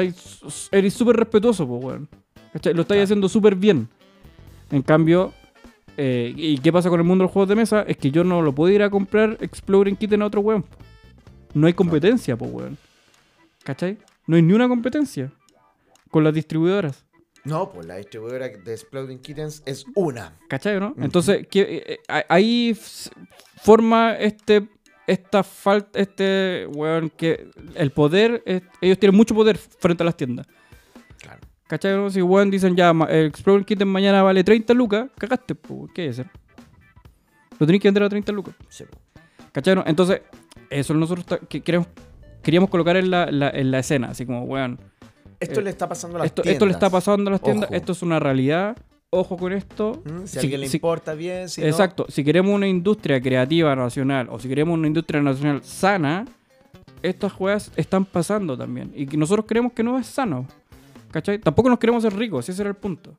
eres súper respetuoso, pues, weón. ¿Cachai? Lo estáis Claro. haciendo súper bien. En cambio, eh, ¿y qué pasa con el mundo de los juegos de mesa? Es que yo no lo puedo ir a comprar Exploring Kitten a otro weón. No hay competencia, pues, weón. ¿Cachai? No hay ni una competencia con las distribuidoras. No, pues la distribuidora de Exploding Kittens es una. ¿Cachai, no? Entonces, ¿qué- eh, eh, ahí forma este esta falta, este, weón, que el poder, es- ellos tienen mucho poder frente a las tiendas. Claro. ¿Cachai? no? Si weón dicen ya, el Explorer Kitten mañana vale 30 lucas, cagaste, pues, ¿qué es eso? Lo tenéis que vender a 30 lucas. Sí. ¿Cachai? no? Entonces, eso nosotros que queremos, queríamos colocar en la, la- en la escena, así como, weón, Esto Eh, le está pasando a las esto, esto le está tiendas. pasando a las tiendas, Ojo. esto es una realidad, ojo con esto. Mm, Si a alguien le importa bien, si no- Exacto, si queremos una industria creativa nacional o si queremos una industria nacional sana, estas juegas están pasando también. Y nosotros creemos que no es sano. ¿Cachai? Tampoco nos queremos ser ricos, ese era el punto.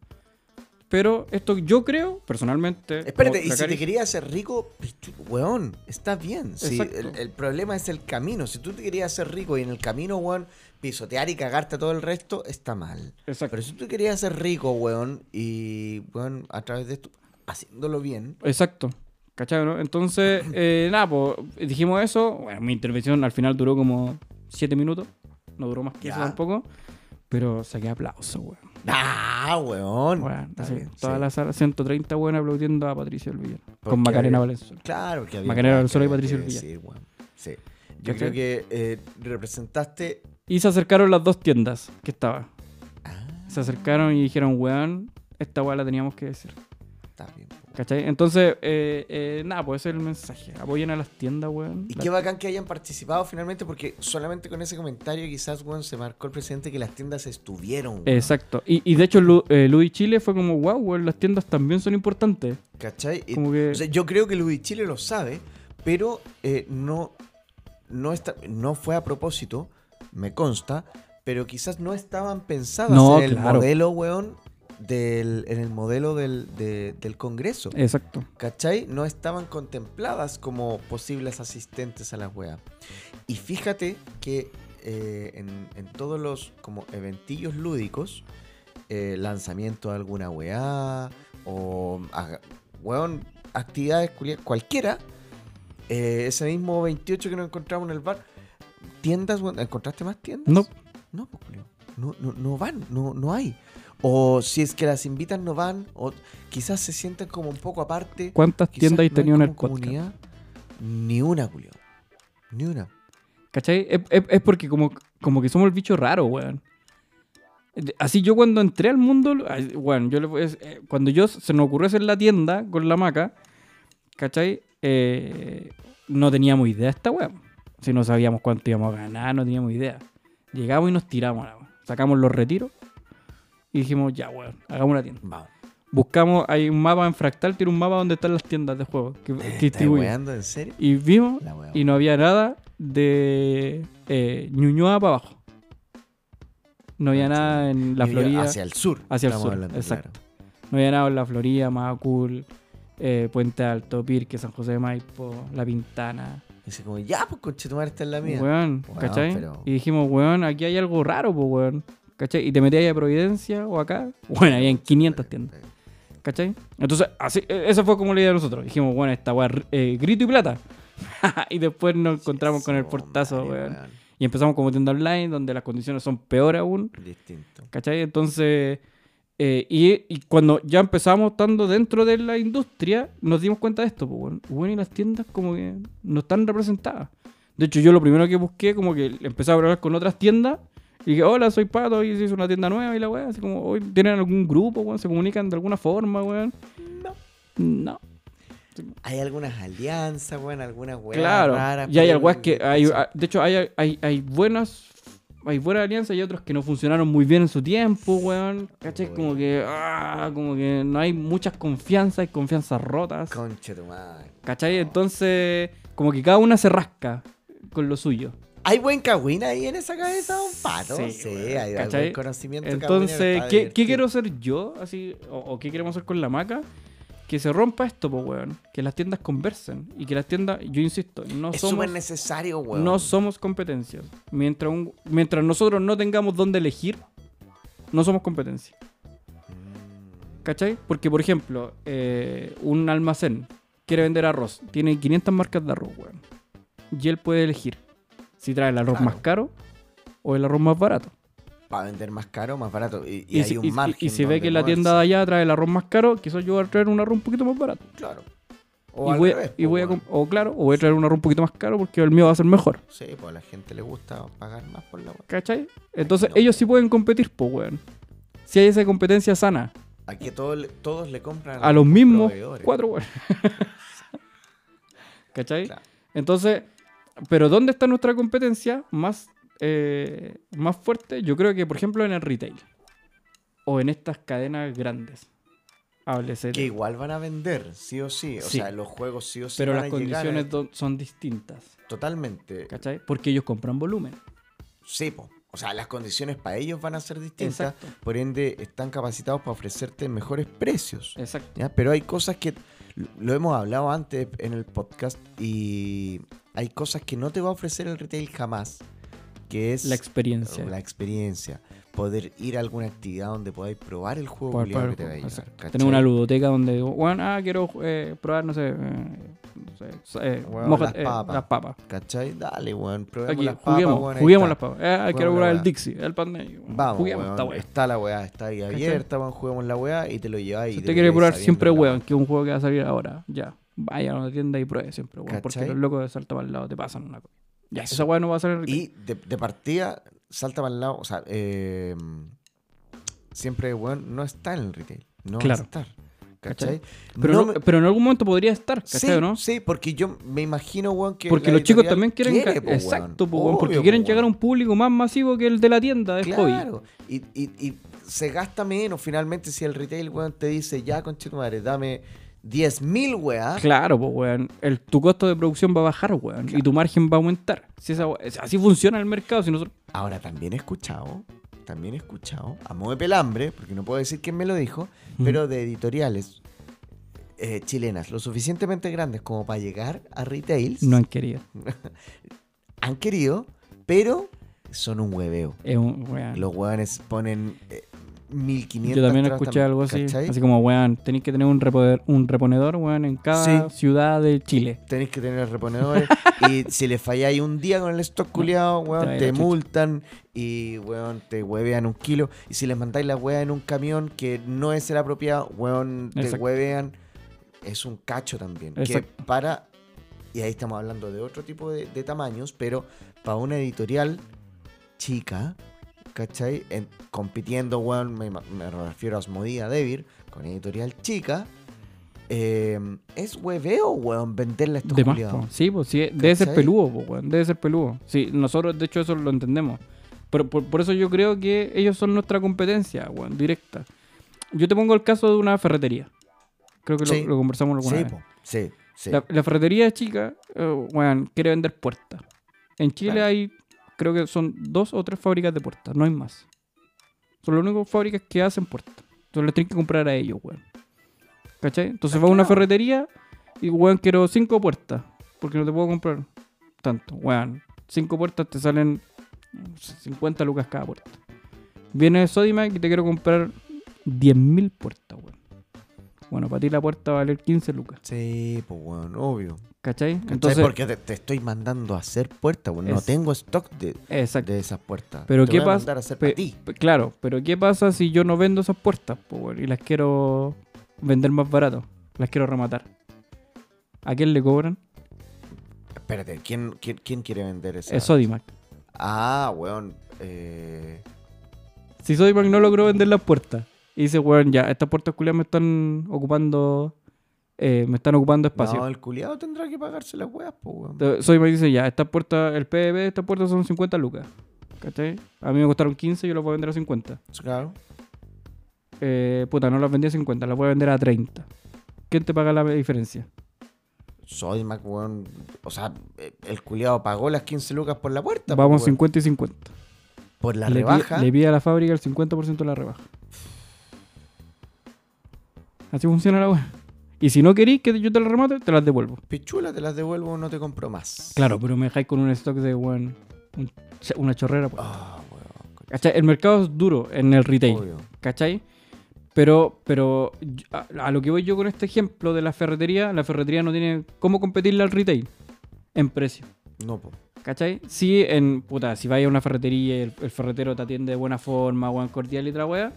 Pero esto yo creo, personalmente. Espérate, y si te querías hacer rico, pichu- weón, está bien. Si el, el problema es el camino. Si tú te querías hacer rico y en el camino, weón, pisotear y cagarte a todo el resto, está mal. Exacto. Pero si tú querías ser rico, weón, y, weón, a través de esto, haciéndolo bien, Exacto. ¿Cachai? no? Entonces, eh, nada, pues dijimos eso. Bueno, mi intervención al final duró como 7 minutos. No duró más que eso tampoco. Pero saqué aplausos, weón. ¡ah, weón! Está así, bien, toda sí. la sala, 130 weón aplaudiendo a Patricio Villar. Porque Con Macarena había- Valenzuela. Claro que había Macarena Valenzuela y Patricio que Villa. decir, weón. Sí. Yo ¿Cachai? creo que eh, representaste. Y se acercaron las dos tiendas que estaba. Ah, Se acercaron y dijeron, weón, esta weá la teníamos que decir. está bien. ¿Cachai? Entonces, eh, eh, nada, pues ese es el mensaje. Apoyen a las tiendas, weón. Y qué bacán que hayan participado finalmente, porque solamente con ese comentario quizás, weón, se marcó el presidente que las tiendas estuvieron, weón. Exacto. Y, y de hecho, Lu, eh, Luis Chile fue como, wow, weón, las tiendas también son importantes. ¿Cachai? Y- Como que- o sea, yo creo que Luis Chile lo sabe, pero eh, no, no, está, no fue a propósito, me consta, pero quizás no estaban pensadas No, en el claro. modelo, weón, del, en el modelo del, de- del Congreso. Exacto. ¿Cachai? No estaban contempladas como posibles asistentes a la wea. Y fíjate que eh, en, en todos los como eventillos lúdicos, eh, lanzamiento de alguna weá, o haga- weón, actividades cualquiera, eh, ese mismo 28 que nos encontramos en el bar, tiendas, ¿encontraste más tiendas? No. No, pues, no, no, no van, no, no hay. O si es que las invitan, no van, o quizás se sienten como un poco aparte. ¿Cuántas tiendas hay no tenido en el podcast? Ni una, Julio. Ni una. ¿Cachai? Es, es- es porque como, como que somos el bicho raro, weón. Así yo cuando entré al mundo, weón, yo le eh, cuando yo se nos ocurrió hacer la tienda con la maca, ¿cachai? Eh, no teníamos idea de esta weón. Si no sabíamos cuánto íbamos a ganar, no teníamos idea. Llegamos y nos tiramos, la sacamos los retiros y dijimos, ya, weón, hagamos una tienda. Vamos. Buscamos, hay un mapa en Fractal, tiene un mapa donde están las tiendas de juegos que, que ¿Estás distribuyen. weando en serio? Y vimos y no había nada de eh, Ñuñoa para abajo. No había nada en la Y Florida. Hacia el sur. Hacia el sur, hablando, exacto. claro. No había nada en la Florida, Macul, eh, Puente Alto, Pirque, San José de Maipo, La Pintana. Dice como, ya, pues conchetumar esta es la mía. Weón, Weón, ¿cachai? pero- Y dijimos, weón, aquí hay algo raro, pues, weón. ¿Cachai? Y te metías ahí a Providencia o acá. Bueno, había en 500 tiendas. ¿Cachai? Entonces, así, eh, esa fue como la idea de nosotros. Dijimos, bueno, esta weá, eh, grito y plata. y después nos encontramos con el portazo, weón. Y empezamos como tienda online, donde las condiciones son peor aún. Distinto. ¿Cachai? Entonces, eh, y, y cuando ya empezamos estando dentro de la industria, nos dimos cuenta de esto, pues, bueno. Bueno, y las tiendas como que no están representadas. De hecho, yo lo primero que busqué, como que empecé a hablar con otras tiendas, y dije, hola, soy Pato, y se hizo una tienda nueva, y la weá, así como, "Oye, ¿tienen algún grupo, weón? ¿Se comunican de alguna forma, weón? No. No. Hay algunas alianzas, weón, algunas weas Claro. raras. y hay algunas que, hay, de hecho, hay, hay, hay buenas... Hay buenas alianzas y otras que no funcionaron muy bien en su tiempo, weón. ¿Cachai? Como que, ah, como que no hay muchas confianzas, hay confianzas rotas. Conche tu madre. ¿Cachai? Entonces, como que cada una se rasca con lo suyo. ¿Hay buen cagüín ahí en esa cabeza, don Pato? Sí, Sí, weón, hay ¿cachai? buen conocimiento Entonces, ¿qué, quiero hacer yo? Así, o, o qué queremos hacer con la maca? Que se rompa esto, pues, weón. Que las tiendas conversen. Y que las tiendas, yo insisto, no Es somos, necesario, weón. no somos competencias. Mientras, un- mientras nosotros no tengamos dónde elegir, no somos competencia. Mm, ¿Cachai? Porque, por ejemplo, eh, un almacén quiere vender arroz. Tiene 500 marcas de arroz, weón. Y él puede elegir si trae el arroz Claro. más caro o el arroz más barato. Para vender más caro, más barato. Y, y Y, hay si, un y- margen. y si ve que la tienda de allá trae el arroz más caro, quizás yo voy a traer un arroz un poquito más barato. Claro. O y al voy, revés, y a weón. com- o claro, o voy a traer un arroz un poquito más caro porque el mío va a ser mejor. Sí, pues a la gente le gusta pagar más por la weá. ¿Cachai? Entonces no. ellos sí pueden competir, pues, weón. Si hay esa competencia sana. Aquí todo todos le compran A los mismos cuatro, weón. ¿Cachai? Claro. Entonces, pero ¿dónde está nuestra competencia más, eh, más fuerte? Yo creo que, por ejemplo, en el retail. O en estas cadenas grandes. Háblese. Que igual van a vender, sí o sí. O Sí. sea, los juegos sí o sí pero van las a llegar a- condiciones son distintas. totalmente. ¿Cachai? Porque ellos compran volumen. Sí, po. O sea, las condiciones para ellos van a ser distintas. Exacto. Por ende, están capacitados para ofrecerte mejores precios. Exacto. ¿ya? Pero hay cosas que lo hemos hablado antes en el podcast y hay cosas que no te va a ofrecer el retail jamás, que es La experiencia. la experiencia, poder ir a alguna actividad donde podáis probar el juego Poder que te va a llegar. Tener una ludoteca donde, bueno, ah, quiero eh, probar, no sé, eh, no sé, eh, moja- las eh, papas. las papas. ¿Cachai? Dale, weón. Probemos Aquí, las papas, juguemos, weón, ahí juguemos las papas. Eh, quiero probar el. Dixie, el pan de. Vamos, Juguemos weón. Está la weá, está ahí abierta, weón. Juguemos la weá y te lo lleváis. Si y usted te quiere probar siempre weón, que es un juego que va a salir ahora, ya. Vaya a una tienda y pruebe siempre weón. Porque los locos de salta para el lado te pasan una cosa. Ya, Eso. esa weá no va a retail. Y de, de partida, salta para el lado. O sea, eh, siempre, weón, no está en el retail. No Claro. va a estar. ¿Cachai? Pero, No no- me- pero en algún momento podría estar, ¿cachai sí, no? Sí, porque yo me imagino, weón, que. Porque los chicos también quieren. quiere, po. Exacto, po, weón, porque quieren llegar a un público más masivo que el de la tienda de hobby. Claro. Y, y, y se gasta menos finalmente si el retail, weón, te dice, ya, conchetumare, dame 10 mil, weá. Claro, pues, weón. El, tu costo de producción va a bajar, weón. Y tu margen va a aumentar. Si esa así funciona el mercado. Si nosotros... Ahora también he escuchado, también he escuchado, a modo de pelambre, porque no puedo decir quién me lo dijo, pero de editoriales eh, chilenas lo suficientemente grandes como para llegar a retails, No han querido. han querido, pero son un hueveo. Es un, weón. Los hueones ponen eh, 1500 Yo también escuché algo así. ¿cachai? Así como, weón, tenéis que tener un, repoder- un reponedor, weón, en cada Sí. ciudad de Chile. Tenéis que tener reponedores y si le falláis un día con el stock culiado, weón, te multan y, weón, te huevean un kilo. Y si les mandáis la hueá en un camión que no es el apropiado, weón, te Exacto. huevean. Es un cacho también. Que para, y ahí estamos hablando de otro tipo de, de tamaños, pero para una editorial chica, ¿cachai? En- compitiendo, weón, me, me refiero a Asmodía Devir, con editorial chica. eh, es hueveo, weón, venderle a estos De más, po. Sí, pues sí, debe ser peludo, po, weón. Debe ser peludo. Sí, nosotros de hecho eso lo entendemos. Pero por, por eso yo creo que ellos son nuestra competencia, weón, directa. Yo te pongo el caso de una ferretería. Creo que lo- Sí. lo, conversamos alguna Sí, vez. po, sí, sí. La, la ferretería chica, eh, weón, quiere vender puertas. En Chile Claro. hay, creo que son dos o tres fábricas de puertas, no hay más. Son las únicas fábricas que hacen puertas. Entonces les tienen que comprar a ellos, weón. ¿Cachai? Entonces va a una ferretería y, weón, quiero cinco puertas. Porque no te puedo comprar tanto. Weón, cinco puertas te salen 50 lucas cada puerta. Viene Sodimac y te quiero comprar 10.000 puertas, weón. Bueno, para ti la puerta va a valer 15 lucas. Sí, pues, weón, obvio. ¿Cachai? ¿Cachai? Entonces, Porque te, te estoy mandando a hacer puertas, weón. No tengo stock de, esas puertas. Pero Te ¿qué voy a pasa? mandar a hacer Pe- para ti. pe- claro, pero ¿qué pasa si yo no vendo esas puertas po, weón, y las quiero vender más barato? Las quiero rematar. ¿A quién le cobran? Espérate, ¿quién, quién, quién quiere vender esa? Es Sodimac. Ah, weón. Eh... Si Sodimac no logró vender las puertas y dice, weón, ya, estas puertas culiadas me están ocupando eh, me están ocupando espacio. No, el culiado tendrá que pagarse las weas, pues, weón. Entonces, Sodimac dice, ya, estas puertas, el PDB de estas puertas son 50 lucas. ¿Cachai? A mí me costaron 15, yo las voy a vender a 50. Claro. Eh, puta, no las vendí a 50, las voy a vender a 30. ¿Quién te paga la diferencia? Sodimac, weón. O sea, eh, el culiado pagó las 15 lucas por la puerta. Vamos weón. 50 y 50. Por la le, rebaja. le pide a la fábrica el 50% de la rebaja. Así funciona la web. Y si no querís que yo te la remate, te las devuelvo. Pichula, te las devuelvo, no te compro más. Claro, pero me dejáis con un stock de weón, un- una chorrera. pues. Ah, weón. ¿Cachai? El mercado es duro en el retail. Obvio. ¿Cachai? Pero, pero a, a lo que voy yo con este ejemplo de la ferretería, la ferretería no tiene cómo competirle al retail en precio. No, po. ¿Cachai? Sí, en, puta, si vais a una ferretería y el, el ferretero te atiende de buena forma, weón, cordial y otra weá,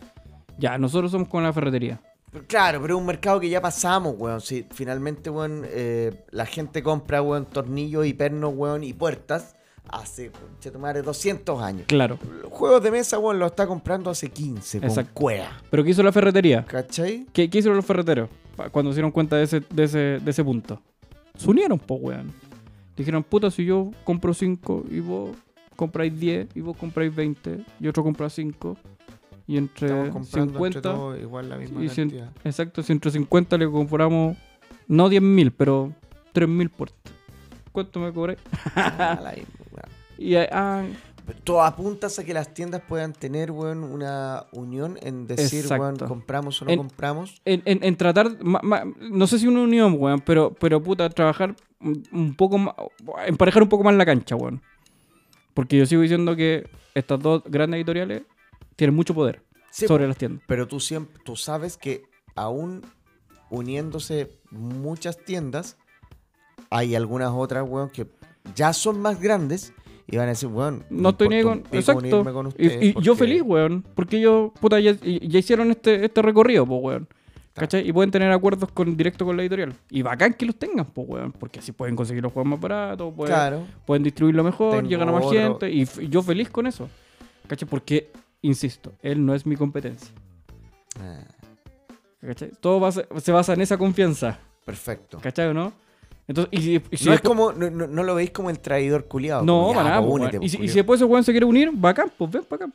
ya, nosotros somos con la ferretería. Claro, pero es un mercado que ya pasamos, weón. Si finalmente, weón, eh, la gente compra, weón, tornillos y pernos, weón, y puertas hace, tu madre, 200 años. Claro. Juegos de mesa, weón, los está comprando hace 15, con Exacto. cuea. Pero ¿qué hizo la ferretería? ¿Cachai? ¿Qué, qué hicieron los ferreteros cuando se dieron cuenta de ese, de ese, de ese punto? Se unieron, po, weón. Dijeron, puta, si yo compro 5 y vos compráis 10 y vos compráis 20 y otro compra 5 y entre Estamos comprando 50, entre todos igual la misma y cien- cantidad. exacto, si entre 50 le compramos, no 10.000, pero 3.000 puertas. ¿Cuánto me cobráis? Ah, la misma, weón. Y ah, Pero Todo apuntas a que las tiendas puedan tener, weón, una unión en decir, weón, compramos o no En- compramos. en, en- en tratar, ma- ma- no sé si una unión, weón, pero, pero puta, trabajar un un poco más, emparejar un poco más la cancha, weón. Porque yo sigo diciendo que estas dos grandes editoriales tienen mucho poder Sí, sobre las tiendas. Pero tú siempre, tú sabes que aún uniéndose muchas tiendas, hay algunas otras, weón, que ya son más grandes y van a decir, weón, No estoy ni con. Exacto. con Y- ustedes y, yo porque- feliz, weón. Porque ellos, puta, ya, hicieron este, este recorrido, pues, weón. ¿Cachai? Y pueden tener acuerdos con, directo con la editorial. Y bacán que los tengan, pues, weón. Porque así pueden conseguir los juegos más baratos, pueden, Claro. pueden distribuirlo mejor, Tengo llegan a más otro- gente. Y, y yo feliz con eso. ¿Cachai? Porque, insisto, él no es mi competencia. Ah, ¿Cachai? Todo basa- se basa en esa confianza. perfecto. ¿Cachai o no? Entonces, y si, y si no es como, no, no- no lo veis como el traidor culiado. No, para nada, pues. Y, si, y si después ese weón se quiere unir, bacán, pues ven para acá.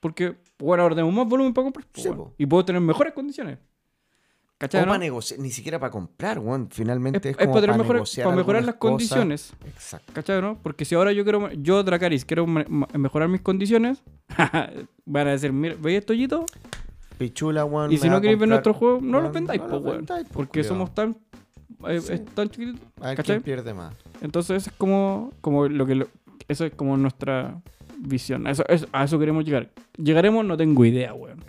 Porque, bueno, ahora tenemos más volumen para comprar. pues, Sí. Y puedo tener mejores condiciones. ¿Cachai? o no? para negociar, ni siquiera para comprar, weón. Finalmente es, es como para, mejores- negociar para mejorar las cosas. condiciones. Exacto. ¿Cachai? no? Porque si ahora yo quiero, yo, Dracaris, quiero mejorar mis condiciones, van a decir, mira, ¿veis esto, Yito? Pichula, weón. Y si no queréis ver nuestro juego, no los vendáis, no weón. Porque culiao. somos tan, eh, Sí. es tan chiquititos. A ver ¿cachai? quién pierde más. Entonces es como, como lo que lo- eso es como nuestra visión. Eso, eso- a eso queremos llegar. Llegaremos, no tengo idea, weón.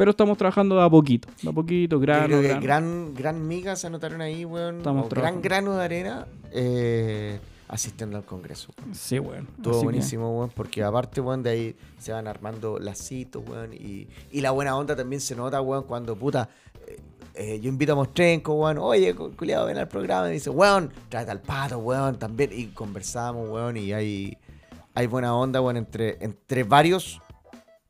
Pero estamos trabajando de a poquito, de a poquito, grano, creo que grano. gran, gran miga se anotaron ahí, weón. Estamos gran grano de arena eh, asistiendo al congreso. weón. Sí, weón. Todo Así que- buenísimo, weón, porque aparte, weón, de ahí se van armando lacitos, weón, y, y la buena onda también se nota, weón, cuando, puta, eh, eh, yo invito a Mostrenco, weón, oye, cu- culiado, ven al programa, y dice, weón, trata al pato, weón, también, y conversamos, weón, y hay, hay buena onda, weón, entre, entre varios,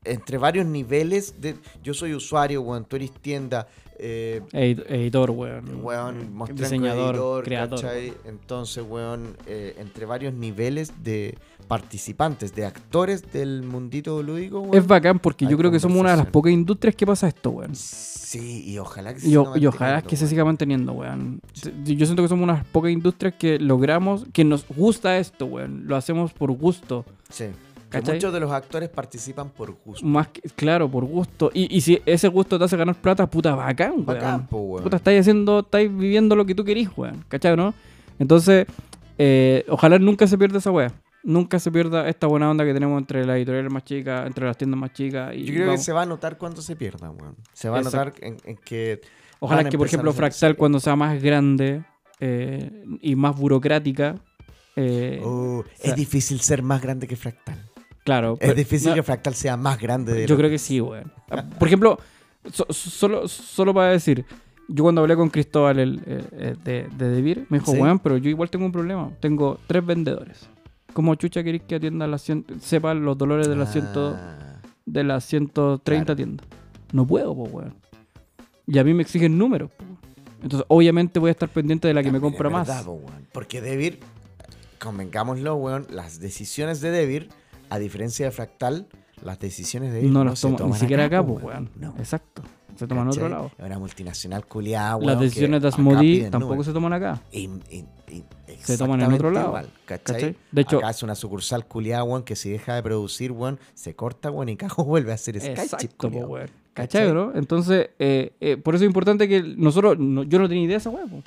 entre varios niveles de, yo soy usuario, weón, tú eres tienda, eh, Edit- editor, weón. weón, diseñador, editor, creador. ¿cachai? Entonces, weón, eh, entre varios niveles de participantes, de actores del mundito lúdico, weón. Es bacán porque yo creo que somos una de las pocas industrias que pasa esto, weón. Sí, y ojalá que se siga y ojalá que se siga manteniendo, weón. Yo siento que somos una de las pocas industrias que logramos, que nos gusta esto, weón. Lo hacemos por gusto. Sí. ¿Cachai? muchos de los actores participan por gusto. Más que, claro, por gusto. Y, y si ese gusto te hace ganar plata, puta, bacán, weón. Bacán, po, weón. Puta, estáis haciendo, estáis viviendo lo que tú querís, weón. ¿Cachai, no? Entonces, eh, ojalá nunca se pierda esa weá. Nunca se pierda esta buena onda que tenemos entre las editoriales más chicas, entre las tiendas más chicas. Y Yo creo vamos- que se va a notar cuando se pierda, weón. Se va a notar en, en que. Ojalá que, por ejemplo, Fractal, cuando sea más grande eh, y más burocrática, eh, Oh, sea- es difícil ser más grande que Fractal. Claro. Es difícil no, que Fractal sea más grande de Yo creo que sí, weón. Ah, Por ejemplo, so- solo, solo para decir, yo cuando hablé con Cristóbal el, eh, eh, de, de Devir, me dijo, Sí. weón, pero yo igual tengo un problema. Tengo tres vendedores. ¿Cómo chucha queréis que atienda las 100, sepa los dolores de 100 Ah, de las 130 Claro. tiendas? No puedo, pues, weón. Y a mí me exigen números, po. Entonces, obviamente voy a estar pendiente de la que me compra más. verdad, po, weón. Porque Devir, convengámoslo, weón, las decisiones de Devir, a diferencia de Fractal, las decisiones de Devir No no, las se toma, toman ni siquiera acá, pues, weón. No. Exacto. Se toman en otro lado. Es una multinacional culiada, weón. Las decisiones de piden tampoco se toman acá. Y- y- y- Se toman en otro lado, igual, ¿cachai? ¿cachai? De hecho- acá es una sucursal culiada, weón, que si deja de producir, weón, se corta, weón, y cajo vuelve a hacer Exacto, weón. ¿Cachai? ¿Cachai, bro? Entonces, eh, eh, por eso es importante que nosotros, no- yo no tenía idea de esa po.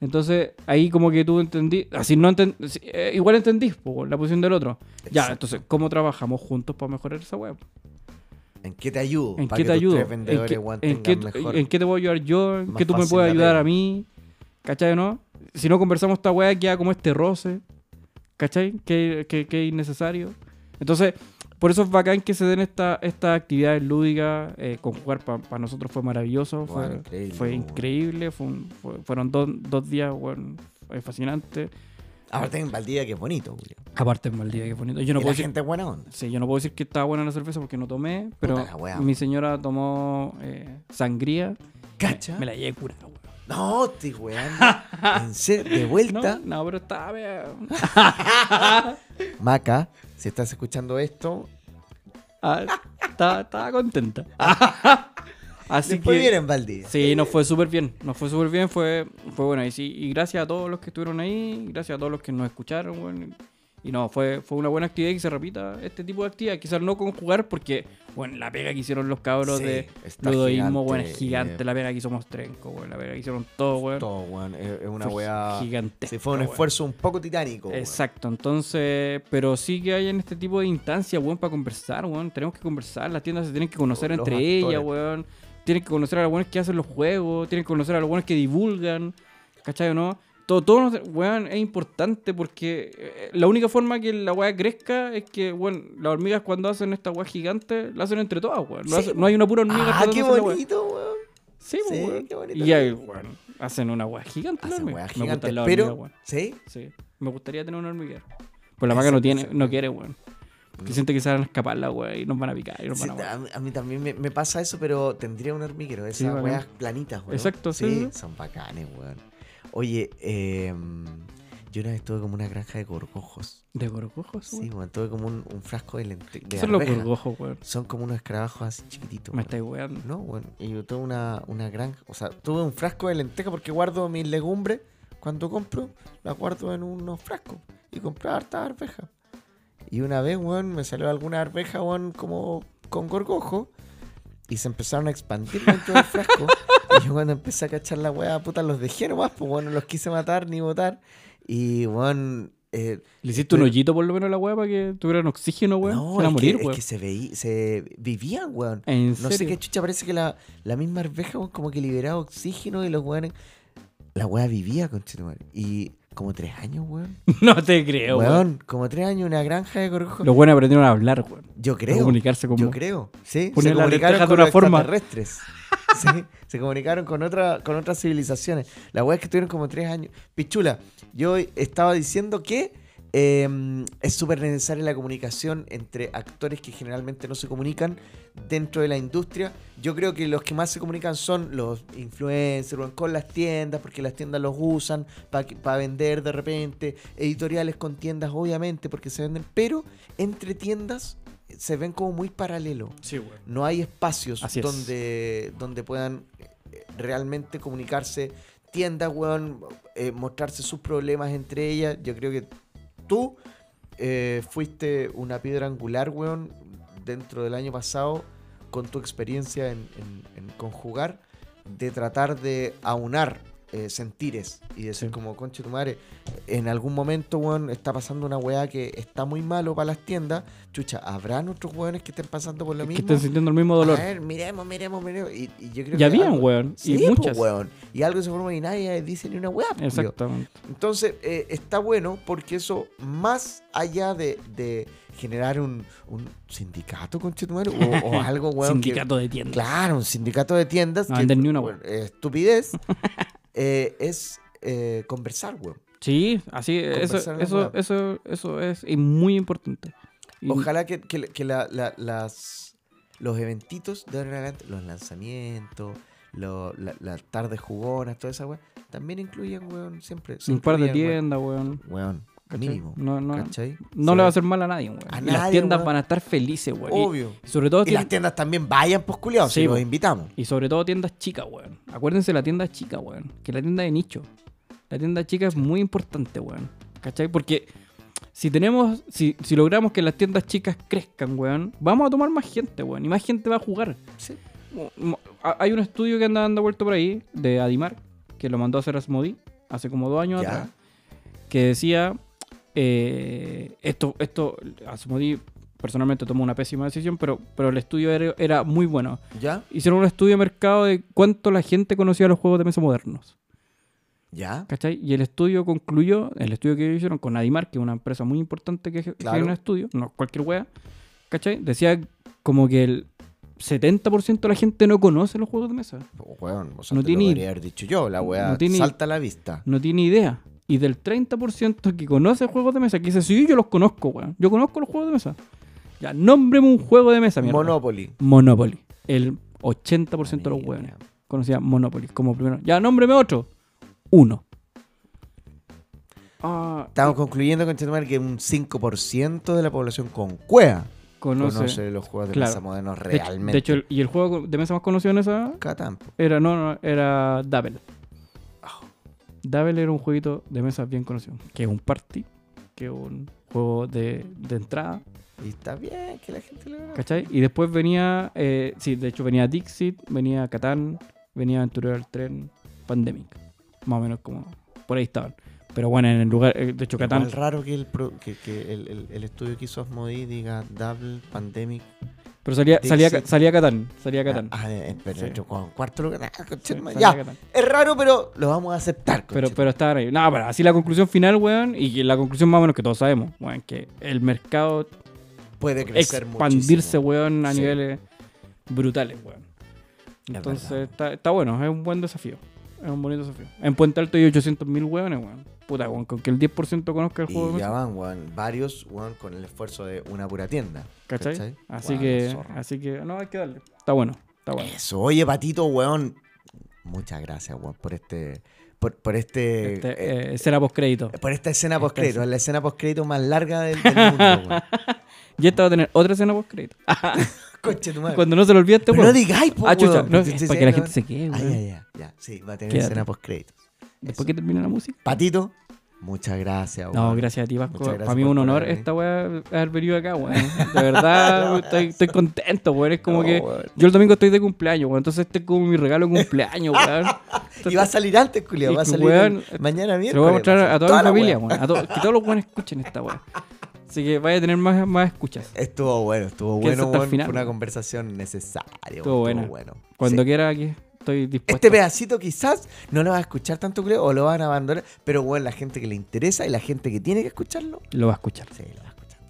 Entonces, ahí como que tú entendí, así no enten- sí, eh, igual entendís po, la posición del otro. Ya, entonces, ¿cómo trabajamos juntos para mejorar esa weá? po? ¿En qué te ayudo? ¿En qué te ayudo? ¿En qué, en qué- mejor- en qué te puedo ayudar yo? ¿En qué tú me puedes ayudar a mí? ¿Cachai, no? Si no conversamos esta weá, queda como este roce. ¿Cachai? Que, que, que es innecesario. Entonces, por eso es bacán que se den estas esta actividades lúdicas. Eh, con jugar para nosotros fue maravilloso. Fue increíble, fue increíble. Fue un- fue- fueron dos, dos días bueno, fue fascinante. Aparte en Valdivia que es bonito, Julio. Aparte, en Maldivia, qué bonito. Yo no y puedo la decir, gente es buena onda. sí, yo no puedo decir que estaba buena la cerveza porque no tomé. Pero mi señora tomó eh, sangría. ¿Cacha? Me la llevé curada, weón. No, te weón. En serio, de vuelta. No, no, pero estaba. Maca, si estás escuchando esto, Ah, estaba, contenta. Así después que. viene en Valdivia. Sí, nos fue súper bien. Nos fue súper bien. Fue, fue bueno. Y, sí, y gracias a todos los que estuvieron ahí. Gracias a todos los que nos escucharon. weón. Y no, fue, fue una buena actividad que se repita este tipo de actividad. Quizás no con jugar, porque, bueno, la pega que hicieron los cabros Sí, de ludoísmo, gigante, bueno, es gigante. eh, La pega que hicimos Trenco, weón. La pega que hicieron todo, weón. Todo, weón. Es, es una weá. gigantesca, Sí, fue un esfuerzo un poco titánico. Exacto, entonces, pero sí que hay en este tipo de instancias, weón, para conversar, weón. Tenemos que conversar, las tiendas se tienen que conocer Los entre actores. ellas, weón. Tienen que conocer a los buenos que hacen los juegos, tienen que conocer a los buenos que divulgan, ¿cachai o no? Todo, todo, weón, es importante porque eh, la única forma que la weá crezca es que, weón, las hormigas cuando hacen esta weá gigante, la hacen entre todas, weón. No, Sí, no hay una pura hormiga. Ah, qué bonito, weón. Sí, pues, Sí, weón. qué bonito. Y ahí, weón, hacen una weá gigante. Hacen weá Me gigante, las pero. ¿Sí? Sí, me gustaría tener un hormiguero. Pues la maca no tiene, no quiere, weón. Que siente que se van a escapar la weá y nos van a picar y nos Sí, van a a, mí- a mí también me, me pasa eso, pero tendría un hormiguero. Esas Sí, weas planitas, weón. Exacto, sí, sí. son bacanes, weón. Oye, eh, yo una vez tuve como una granja de gorgojos. ¿De gorgojos, Sí, weón. Tuve como un, un frasco de lentejas. ¿Qué son los gorgojos, weón? Son como unos escarabajos así chiquititos. Me estáis weando. No, bueno, y yo tuve una, una granja, o sea, tuve un frasco de lentejas porque guardo mis legumbres, cuando compro, las guardo en unos frascos y compré hartas arvejas. Y una vez, weón, me salió alguna arveja, weón, como con gorgojo y se empezaron a expandir dentro del frasco. y yo cuando empecé a cachar la weá, puta, los dejé nomás, pues, bueno, no los quise matar ni botar. Y, weón, eh, ¿Le hiciste un Pero- hoyito por lo menos a la weá para que tuvieran oxígeno, weón? no, es, morir, que, es que se, veí, se vivían, weón. ¿En No sé serio? qué chucha, parece que la, la misma arveja weón, como que liberaba oxígeno y los weones. La wea vivía con Y como tres años, weón. No te creo, weón. Weón, como tres años, una granja de gorgojos. Los buenos aprendieron a hablar, weón. Yo A creo. comunicarse como... Yo creo. Sí, se comunicaron lentejas de con una los forma. extraterrestres. Sí, se comunicaron con, otra, con otras civilizaciones. La wea es que tuvieron como tres años. Pichula, yo estaba diciendo que eh, es súper necesaria la comunicación entre actores que generalmente no se comunican dentro de la industria. Yo creo que los que más se comunican son los influencers con las tiendas, porque las tiendas los usan para vender de repente. Editoriales con tiendas, obviamente, porque se venden. Pero entre tiendas se ven como muy paralelo. Sí, weón. No hay espacios Así es. donde, donde puedan eh, realmente comunicarse tiendas, weón, eh, mostrarse sus problemas entre ellas. Yo creo que tú eh, fuiste una piedra angular, weón, dentro del año pasado con tu experiencia en, en- en conjugar, de tratar de aunar eh, sentires y decir Sí. como, conche tu madre, en algún momento, weón, está pasando una weá que está muy malo para las tiendas. Chucha, ¿habrán otros weones que estén pasando por lo Que mismo? estén sintiendo el mismo dolor. A ver, miremos, miremos, miremos. Y, y yo creo Y que habían, algo- weón. Sí, y pues, muchas. weón. Y algo se forma y nadie dice ni una weá. pues. Exactamente. Entonces, eh, está bueno porque eso, más allá de, de generar un, un sindicato, conchetumare, o, o algo, weón. que- Sindicato de tiendas. claro, un sindicato de tiendas. No que, venden ni una, es estupidez. eh, es eh, conversar, weón. Sí, así, eso, Conversar eso, eso, eso es y muy importante. Y- Ojalá que, que- que la- la- las, los eventitos de adelante, los lanzamientos, lo- la- las tardes jugonas, toda esa weá, también incluyan, weón, siempre. un par de weón. tiendas, weón. Weón, ¿cachai? mínimo. No, no, ¿Cachai? no Sí. le va a hacer mal a nadie, weón. A Y las nadie, tiendas van a estar felices, weón. Y- Obvio. Y, sobre todo Y las tien- tiendas también vayan, pues culiados, Sí, si los invitamos. y sobre todo tiendas chicas, weón. Acuérdense la tienda chica, weón. Que la tienda de nicho. La tienda chica es muy importante, weón. ¿Cachai? Porque si tenemos, si, si logramos que las tiendas chicas crezcan, weón, vamos a tomar más gente, weón. Y más gente va a jugar. Sí. Hay un estudio que anda dando vuelta por ahí, de Adimar, que lo mandó a hacer Asmodi hace como dos años Ya. atrás, que decía, eh, esto, esto, Asmodi personalmente tomó una pésima decisión, pero, pero el estudio era, era muy bueno. ¿Ya? Hicieron un estudio de mercado de cuánto la gente conocía los juegos de mesa modernos. ¿Ya? ¿cachai? Y el estudio concluyó, el estudio que ellos hicieron con Adimar, que es una empresa muy importante que Claro. un estudio, no cualquier wea, ¿cachai? Decía como que el 70% de la gente no conoce los juegos de mesa, Oh, weón, o sea, No tiene- lo haber dicho yo, la weá no tiene- salta a la vista. no tiene idea. Y del 30% que conoce juegos de mesa, que dice, sí, yo los conozco, weón. Yo conozco los juegos de mesa. Ya, nómbreme un juego de mesa, mierda. Monopoly. Monopoly. El 80% de los hueones conocía Monopoly como primero. Ya, nómbreme otro. Uno. Ah, Estamos concluyendo con Chetumar que un 5% de la población con cuea conoce. conoce los juegos de Claro. mesa modernos de hecho- realmente. De hecho, y el juego de mesa más conocido en esa Catán, era, no, no, era Double. Double era un jueguito de mesa bien conocido. Que es un party, que es un juego de, de entrada, Y está bien que la gente lo vea. ¿cachai? Y después venía, eh, sí, de hecho venía Dixit, venía Catán, venía Aventurero del Tren, Pandemic. Más o menos como por ahí estaban. Pero bueno, en el lugar, eh, de hecho Catán... Igual raro que el, pro- que, que el, el- el estudio que hizo Asmodee diga Double Pandemic. Pero salía, salía, Dixit. salía Catán, salía Catán. Ah, eh, pero Sí. entró con cuarto lugar. Ah, Sí, salía ya, Catán. es raro, pero lo vamos a aceptar. Pero, pero estaban ahí. No, pero así la conclusión final, weón, y la conclusión más o menos que todos sabemos, weón, que el mercado puede crecer expandirse, muchísimo. weón, a Sí. niveles brutales, weón. Es Entonces está, está bueno, es un buen desafío. Es un bonito desafío. En Puente Alto hay 800.000 weones, weón. Puta, weón, con que el 10% conozca el juego de Y ya mesa, van, weón, varios, weón, con el esfuerzo de una pura tienda. ¿cachai? ¿cachai? Así Weón, que, zorra. así que, no, hay que darle. Está bueno, está bueno. Eso, oye, Patito, weón. Muchas gracias, weón, por este. Por, por este. Este, eh, eh, escena postcrédito. por esta escena esta postcrédito, es la escena postcrédito más larga del, del mundo, weón. Y esta va a tener otra escena postcrédito. Conche tu madre. Cuando no se lo olvide este no digáis, po, Ah, chucha, no, es te para que la decía, gente se quede, Ah, weón. ya, ya, ya. Sí, va a tener Quédate. escena postcréditos. Después Eso. que termine la música. Patito, muchas gracias, No, weón. gracias a ti, Vasco. Para mí es un honor esta weá haber venido acá, weón. De verdad, estoy, estoy contento, weón. Es como No, que weón. yo el domingo estoy de cumpleaños, weón. Entonces este es como mi regalo de cumpleaños, weón. Y va a salir antes, culiao. Y Va a salir weón, el- mañana Se miércoles. lo voy a mostrar a toda, mi la familia, weón. A to- que todos los weones escuchen esta weá. Así que vaya a tener más, más escuchas. Estuvo bueno, estuvo bueno, Fue una conversación necesaria. weón, Estuvo buena. bueno. Cuando Sí. quiera aquí estoy dispuesto. Este pedacito quizás no lo va a escuchar tanto, creo, o lo van a abandonar. Pero, bueno, la gente que le interesa y la gente que tiene que escucharlo, Lo va a escuchar. sí, lo va a escuchar.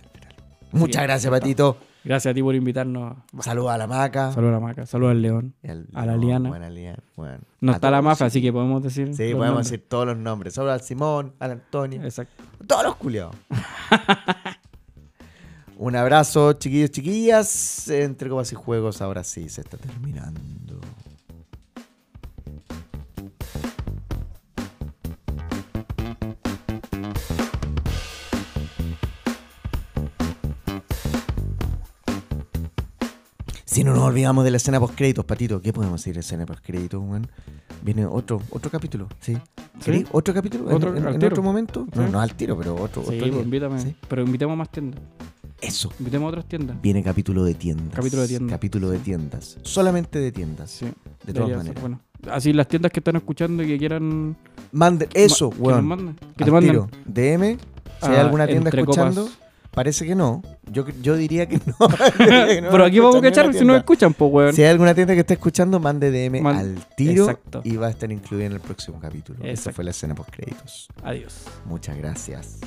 Muchas gracias, Patito. Gracias a ti por invitarnos. Saludos a la maca. Saludos a la Maca, saludos al León. Al- a la Liana. buena Liana, bueno. No está la sí. así que podemos decir. Sí, podemos nombres. decir todos los nombres. Solo al Simón, al Antonio. Exacto. Todos los culiados. Un abrazo, chiquillos, chiquillas. Entre copas y juegos, ahora sí se está terminando. Si no nos olvidamos de la escena post créditos, Patito, ¿qué podemos decir de escena post créditos, weón? Viene otro, otro capítulo, ¿sí? ¿Querí ¿Otro capítulo? ¿En- Otro, ¿En, en otro momento? No, Sí. no al tiro, pero otro, Sí, otro pues invítame. Sí. Pero invitemos a más tiendas. Eso. Invitemos a otras tiendas. Viene capítulo de tiendas. Capítulo de tiendas. Capítulo de tiendas. Solamente de tiendas. Sí. De todas debería ser maneras. bueno. Así las tiendas que están escuchando y que quieran. Mande eso, ma- que nos weón. manden. Que te manden. DM. Si hay a alguna tienda escuchando, Copas. Parece que no. Yo, yo diría que no. Que no Pero aquí vamos a cachar si tienda. escuchan, pues, weón. Si hay alguna tienda que esté escuchando, mande DM Man- al tiro Exacto. y va a estar incluida en el próximo capítulo. Esa fue la escena post créditos. Adiós. Muchas gracias.